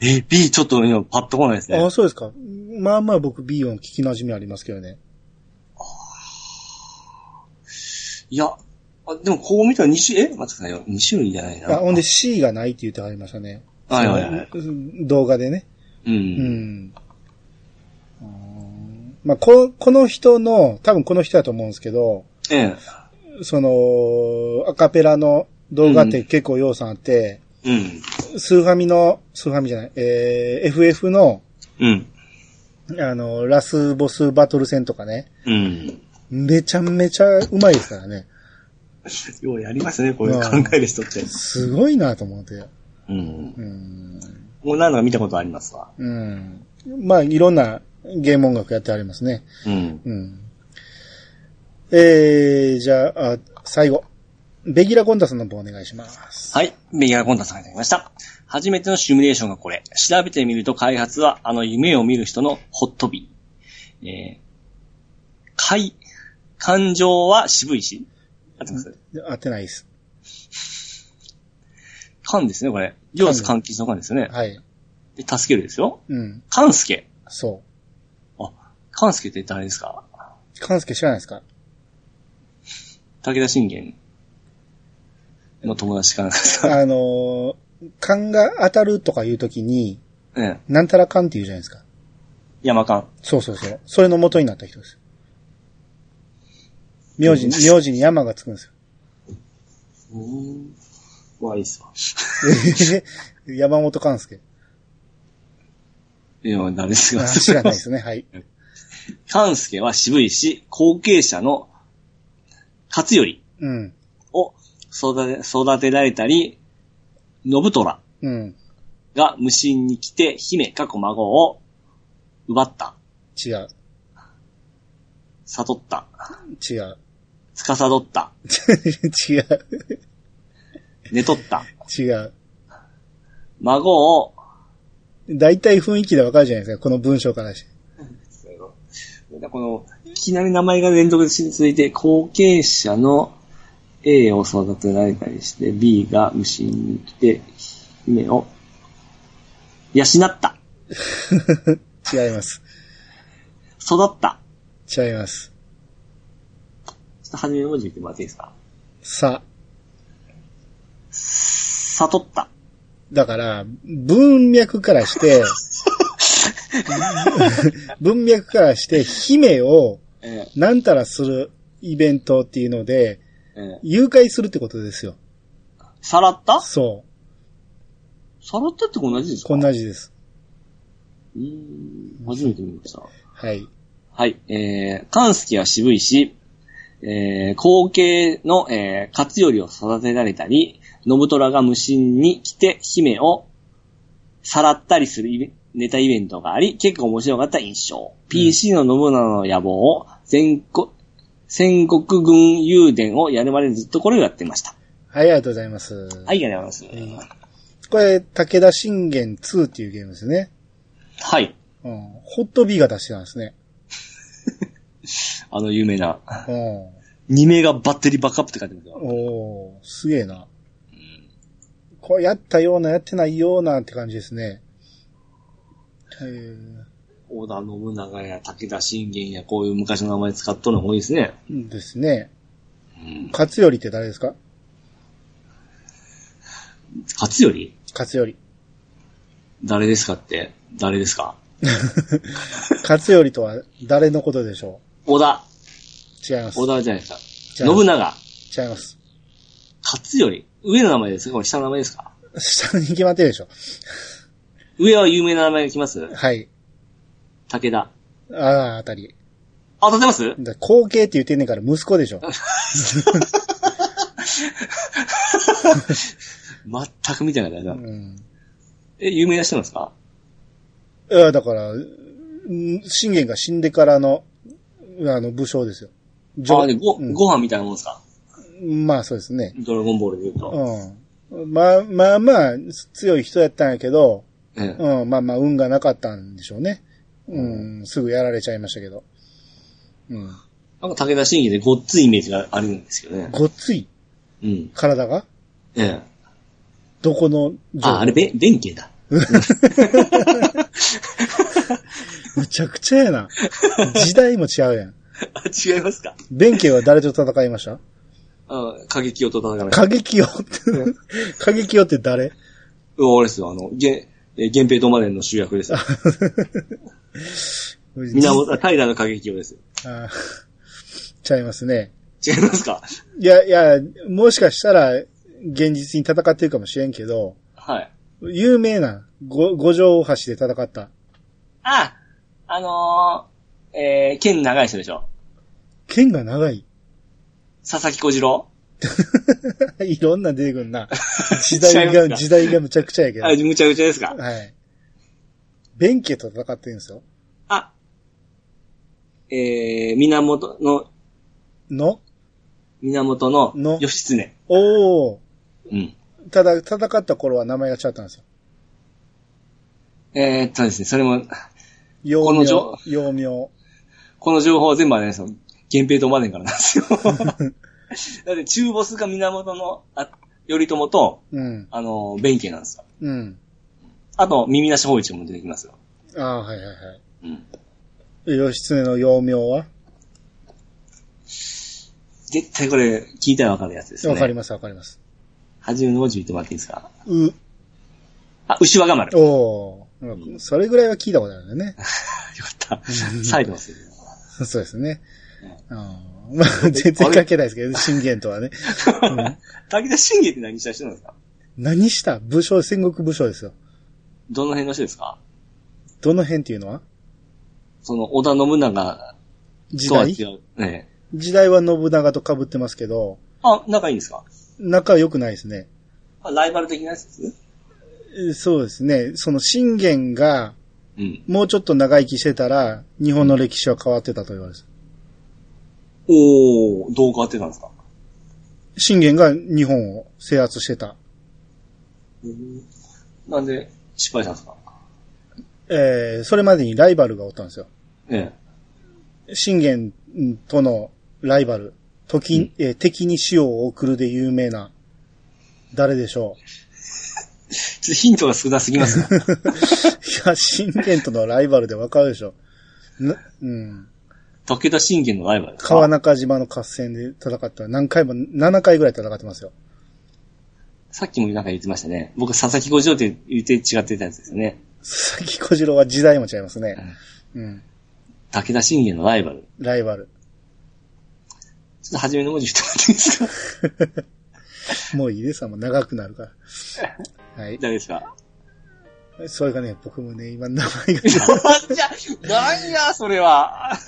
え、B ちょっと今パッと来ないですああ、ね。そうですか。まあまあ僕 B 音聞き馴染みありますけどね。いや、あでもこう見たら2種、え？待ってくださいよ。2種類じゃないな。あ、ほんで C がないって言ってはりましたね。はいはいはい動画でね。う。うんん。まあ、こ、この人の、多分この人だと思うんですけど、ええ。その、アカペラの動画って結構要素あって、うん。スーファミの、スーファミじゃない、えー、FF の、うん。あの、ラスボスバトル戦とかね、うん。めちゃめちゃうまいですからね。ようやりますね、こういう考える人って。すごいなと思って。うん。うん。もう何度か見たことありますわ。うん。まあ、いろんなゲーム音楽やってありますね。うん。うん。えー、じゃあ、あ最後。ベギラ・コンタスの方お願いします。はい。メギャラコンタさんがいただきました。初めてのシミュレーションがこれ。調べてみると開発はあの夢を見る人のホットビー。えー、快、感情は渋いし？合ってます？合ってないです。勘ですね、これ。両津換気の勘ですよね。はい。で、助けるですよ。うん。勘介。そあ、勘介って誰ですか？う。カンスケ知らないですか？武田信玄の友達かなんかですかあのー、勘が当たるとかいうときに、ねなんたら勘って言うじゃないですか。山勘。そうそうそう。それの元になった人です。名字に、名字に山がつくんですよ。うーん。まあいいっすわ。山本勘介。いや、誰ですかあ知らないですね。はい。勘介は渋いし、後継者の勝頼うん。を育て、育てられたり、信虎うん。が無心に来て、姫、過去孫を奪った、違う。悟った、違う。司った、違う。寝取った、違う。孫を、大体雰囲気でわかるじゃないですか。この文章からして。この、いきなり名前が連続で続いて、後継者の A を育てられたりして、B が無心に来て、姫を養った、違います。育った。違います。ちょっと初めの文字言ってもらっていいですか？さ。悟った。だから、文脈からして、文脈からして、姫をえなんたらするイベントっていうので、誘拐するってことですよ。さらった？そさらったって同じですう。か同じです。うーん、初めて見ました。はい。はい、えー、勘介は渋いし、えー、後継の、えー、勝頼を育てられたり、信虎が無心に来て姫をさらったりするネタイベントがあり、結構面白かった印象。PC の信長の野望を全国、戦国軍雄伝をやるまでずっとこれをやってました。はい、ありがとうございます。はい、ありがとうございます。これ、武田信玄2っていうゲームですね。はい。うん。ホット B が出してたんですね。あの有名な、うん。2名がバッテリーバックアップって書いてますよ。おー、すげえな。こうやったような、やってないようなって感じですね。へー織田信長や武田信玄やこういう昔の名前使っとるのが多いですね。ですね。うん。勝頼って誰ですか？勝頼？勝頼。誰ですかって、誰ですか？勝頼とは誰のことでしょ織田。う違います。織田じゃないですか。信長。違います。勝頼。上の名前ですか？下の名前ですか？下に決まってるでしょ。上は有名な名前が来ます？はい。武田。ああ、あたり。あ、当たってます？だ後継って言ってんねんから息子でしょ。全く見てなかったな。うん。え、有名な人なんですか？いや、だから、ん信玄が死んでからの、あの、武将ですよ。あ、で、ご、うんご飯みたいなもんですか？まあそうですね。ドラゴンボールで言うと。うん。まあまあまあ、強い人やったんやけど、ええうん、まあまあ、運がなかったんでしょうね。うん、すぐやられちゃいましたけど。うん。なんか武田信玄でごっついイメージがあるんですけどね。ごっつい？うん。体が？ええ。どこの？あ、あれ、べ、弁慶だ。むちゃくちゃやな。時代も違うやん。あ、違いますか？弁慶は誰と戦いました？あ、過激をと戦いました。過激よって、過激よって誰？うん、俺ですよ、あの、げ、えー源平とまでの主役ですよ。源、平の過激をですよ。あーちゃいますね。違いますか？いや、いや、もしかしたら、現実に戦ってるかもしれんけど、はい。有名な、ご五条大橋で戦った。あ、あのー、えー、剣長い人でしょ剣が長い。佐々木小次郎？いろんな出てくんな。時違代が、時代がむちゃくちゃやけど。あ、むちゃくちゃですか？はい。弁慶と戦ってるんですよ。あ、えー、源の、の？源のの？義経。おー。うん。ただ、戦った頃は名前が違ったんですよ。えー、っとですね、それも、幼名、幼名。この情報は全部あれですよ。源平とまでんからなんですよ。だって中ボスが源の、あ、頼朝と、うん。あの、弁慶なんですよ。うん。あと、耳なし法一も出てきますよ。ああ、はいはいはい。うん。義経の幼名は？絶対これ、聞いたらわかるやつですね。わかりますわかります。はじめの文字言ってもらっていいですか？う、あ、牛若丸。よおー。それぐらいは聞いたことあるよね。かった。サイドますよ。そうですね。うんまあ、全然関係ないですけど、信玄とはね。うん武田信玄って何した人なんですか？何した？武将、戦国武将ですよ。どの辺の人ですか？どの辺っていうのは？その、織田信長時代とは違う。ね時代は信長と被ってますけど、あ、仲いいんですか？仲良くないですね。あライバル的なやつです？えそうですね。その信玄が、うん。もうちょっと長生きしてたら、日本の歴史は変わってたと言われます。おー、どう変わってたんですか？信玄が日本を制圧してた。なんで失敗したんですか？えー、それまでにライバルがおったんですよ。え信玄とのライバル、時、うんえー敵に死を送るで有名な、誰でしょえ。ちょっとヒントが少なすぎますね。う。いや、信玄とのライバルでわかるでしょ。なうん。武田信玄のライバル川中島の合戦で戦った。何回も、7回ぐらい戦ってますよ。さっきもなんか言ってましたね。僕、佐々木小次郎って言って違ってたやつですよね。佐々木小次郎は時代も違いますね。うん。武田信玄のライバル。ライバル。ちょっと初めの文字言ってもらっていいですか？もういいですわ、もう長くなるから。はい。誰ですか？それがね、僕もね、今名前が、じゃ、なんや、それは。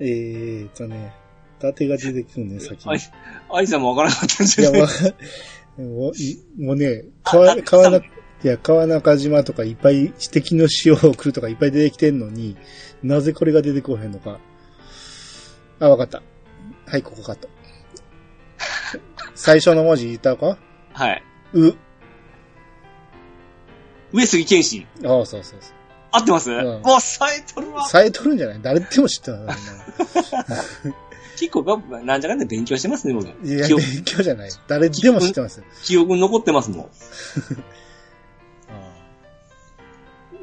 えーとね、伊達が出てくるね、先にあい。、あいさんもわからなかったんじいや、ゃないわかもういもうね、川、川中、いや、川中島とかいっぱい敵の塩を送るとかいっぱい出てきてんのに、なぜこれが出てこへんのか。あ、わかった。はい、ここカット。最初の文字言ったか？はい。う。上杉謙信。ああ、そうそうそう。合ってます、んもう、さえとるわ。さえとるんじゃない？誰でも知ってるな。結構が、なんじゃかんだ勉強してますね、僕。いや、勉強じゃない。誰でも知ってます。記憶に残ってますもん。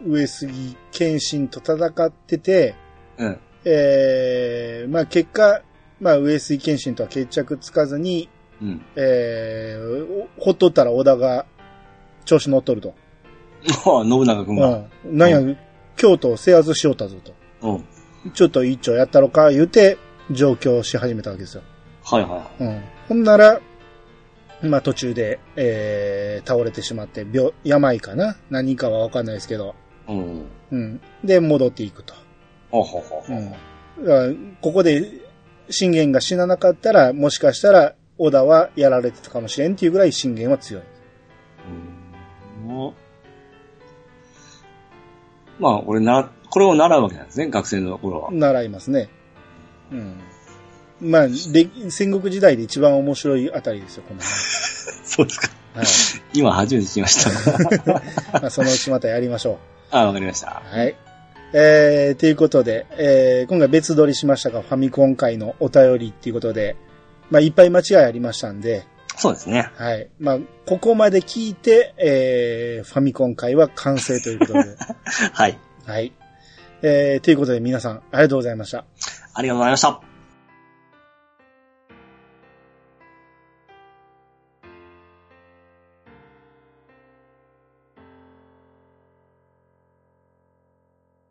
上杉謙信と戦ってて、うん。えー、まあ結果、まあ上杉謙信とは決着つかずに、うん。えー、おほっとったら織田が調子乗っとると。ああ、信長くんが。うん。なんや、京都を制圧しようたぞと。うん。ちょっと一丁やったろか、言うて、上京し始めたわけですよ。はいはうん。ほんなら、まあ途中で、えー、倒れてしまって、病、病かな？何かはわかんないですけど。い。うん。うん。で、戻っていくと。ほうほうほうほう。うん。だからここで、信玄が死ななかったら、もしかしたら、織田はやられてたかもしれんっていうぐらい信玄は強い。うんまあ、俺な、これを習うわけなんですね、学生の頃は。習いますね。うん。まあ、で戦国時代で一番面白いあたりですよ、この そうですか。辺。はい。今初めて聞きました。まあ、そのうちまたやりましょあ、わかりました。う。はい。えー、ということで、えー、今回別撮りしましたが、ファミコン界のお便りっていうことで、まあ、いっぱい間違いありましたんで、そうですね。はい。まあ、ここまで聞いて、えー、ファミコン界は完成ということで、はい。はい。えー、ということで皆さん、ありがとうございました。ありがとうございました。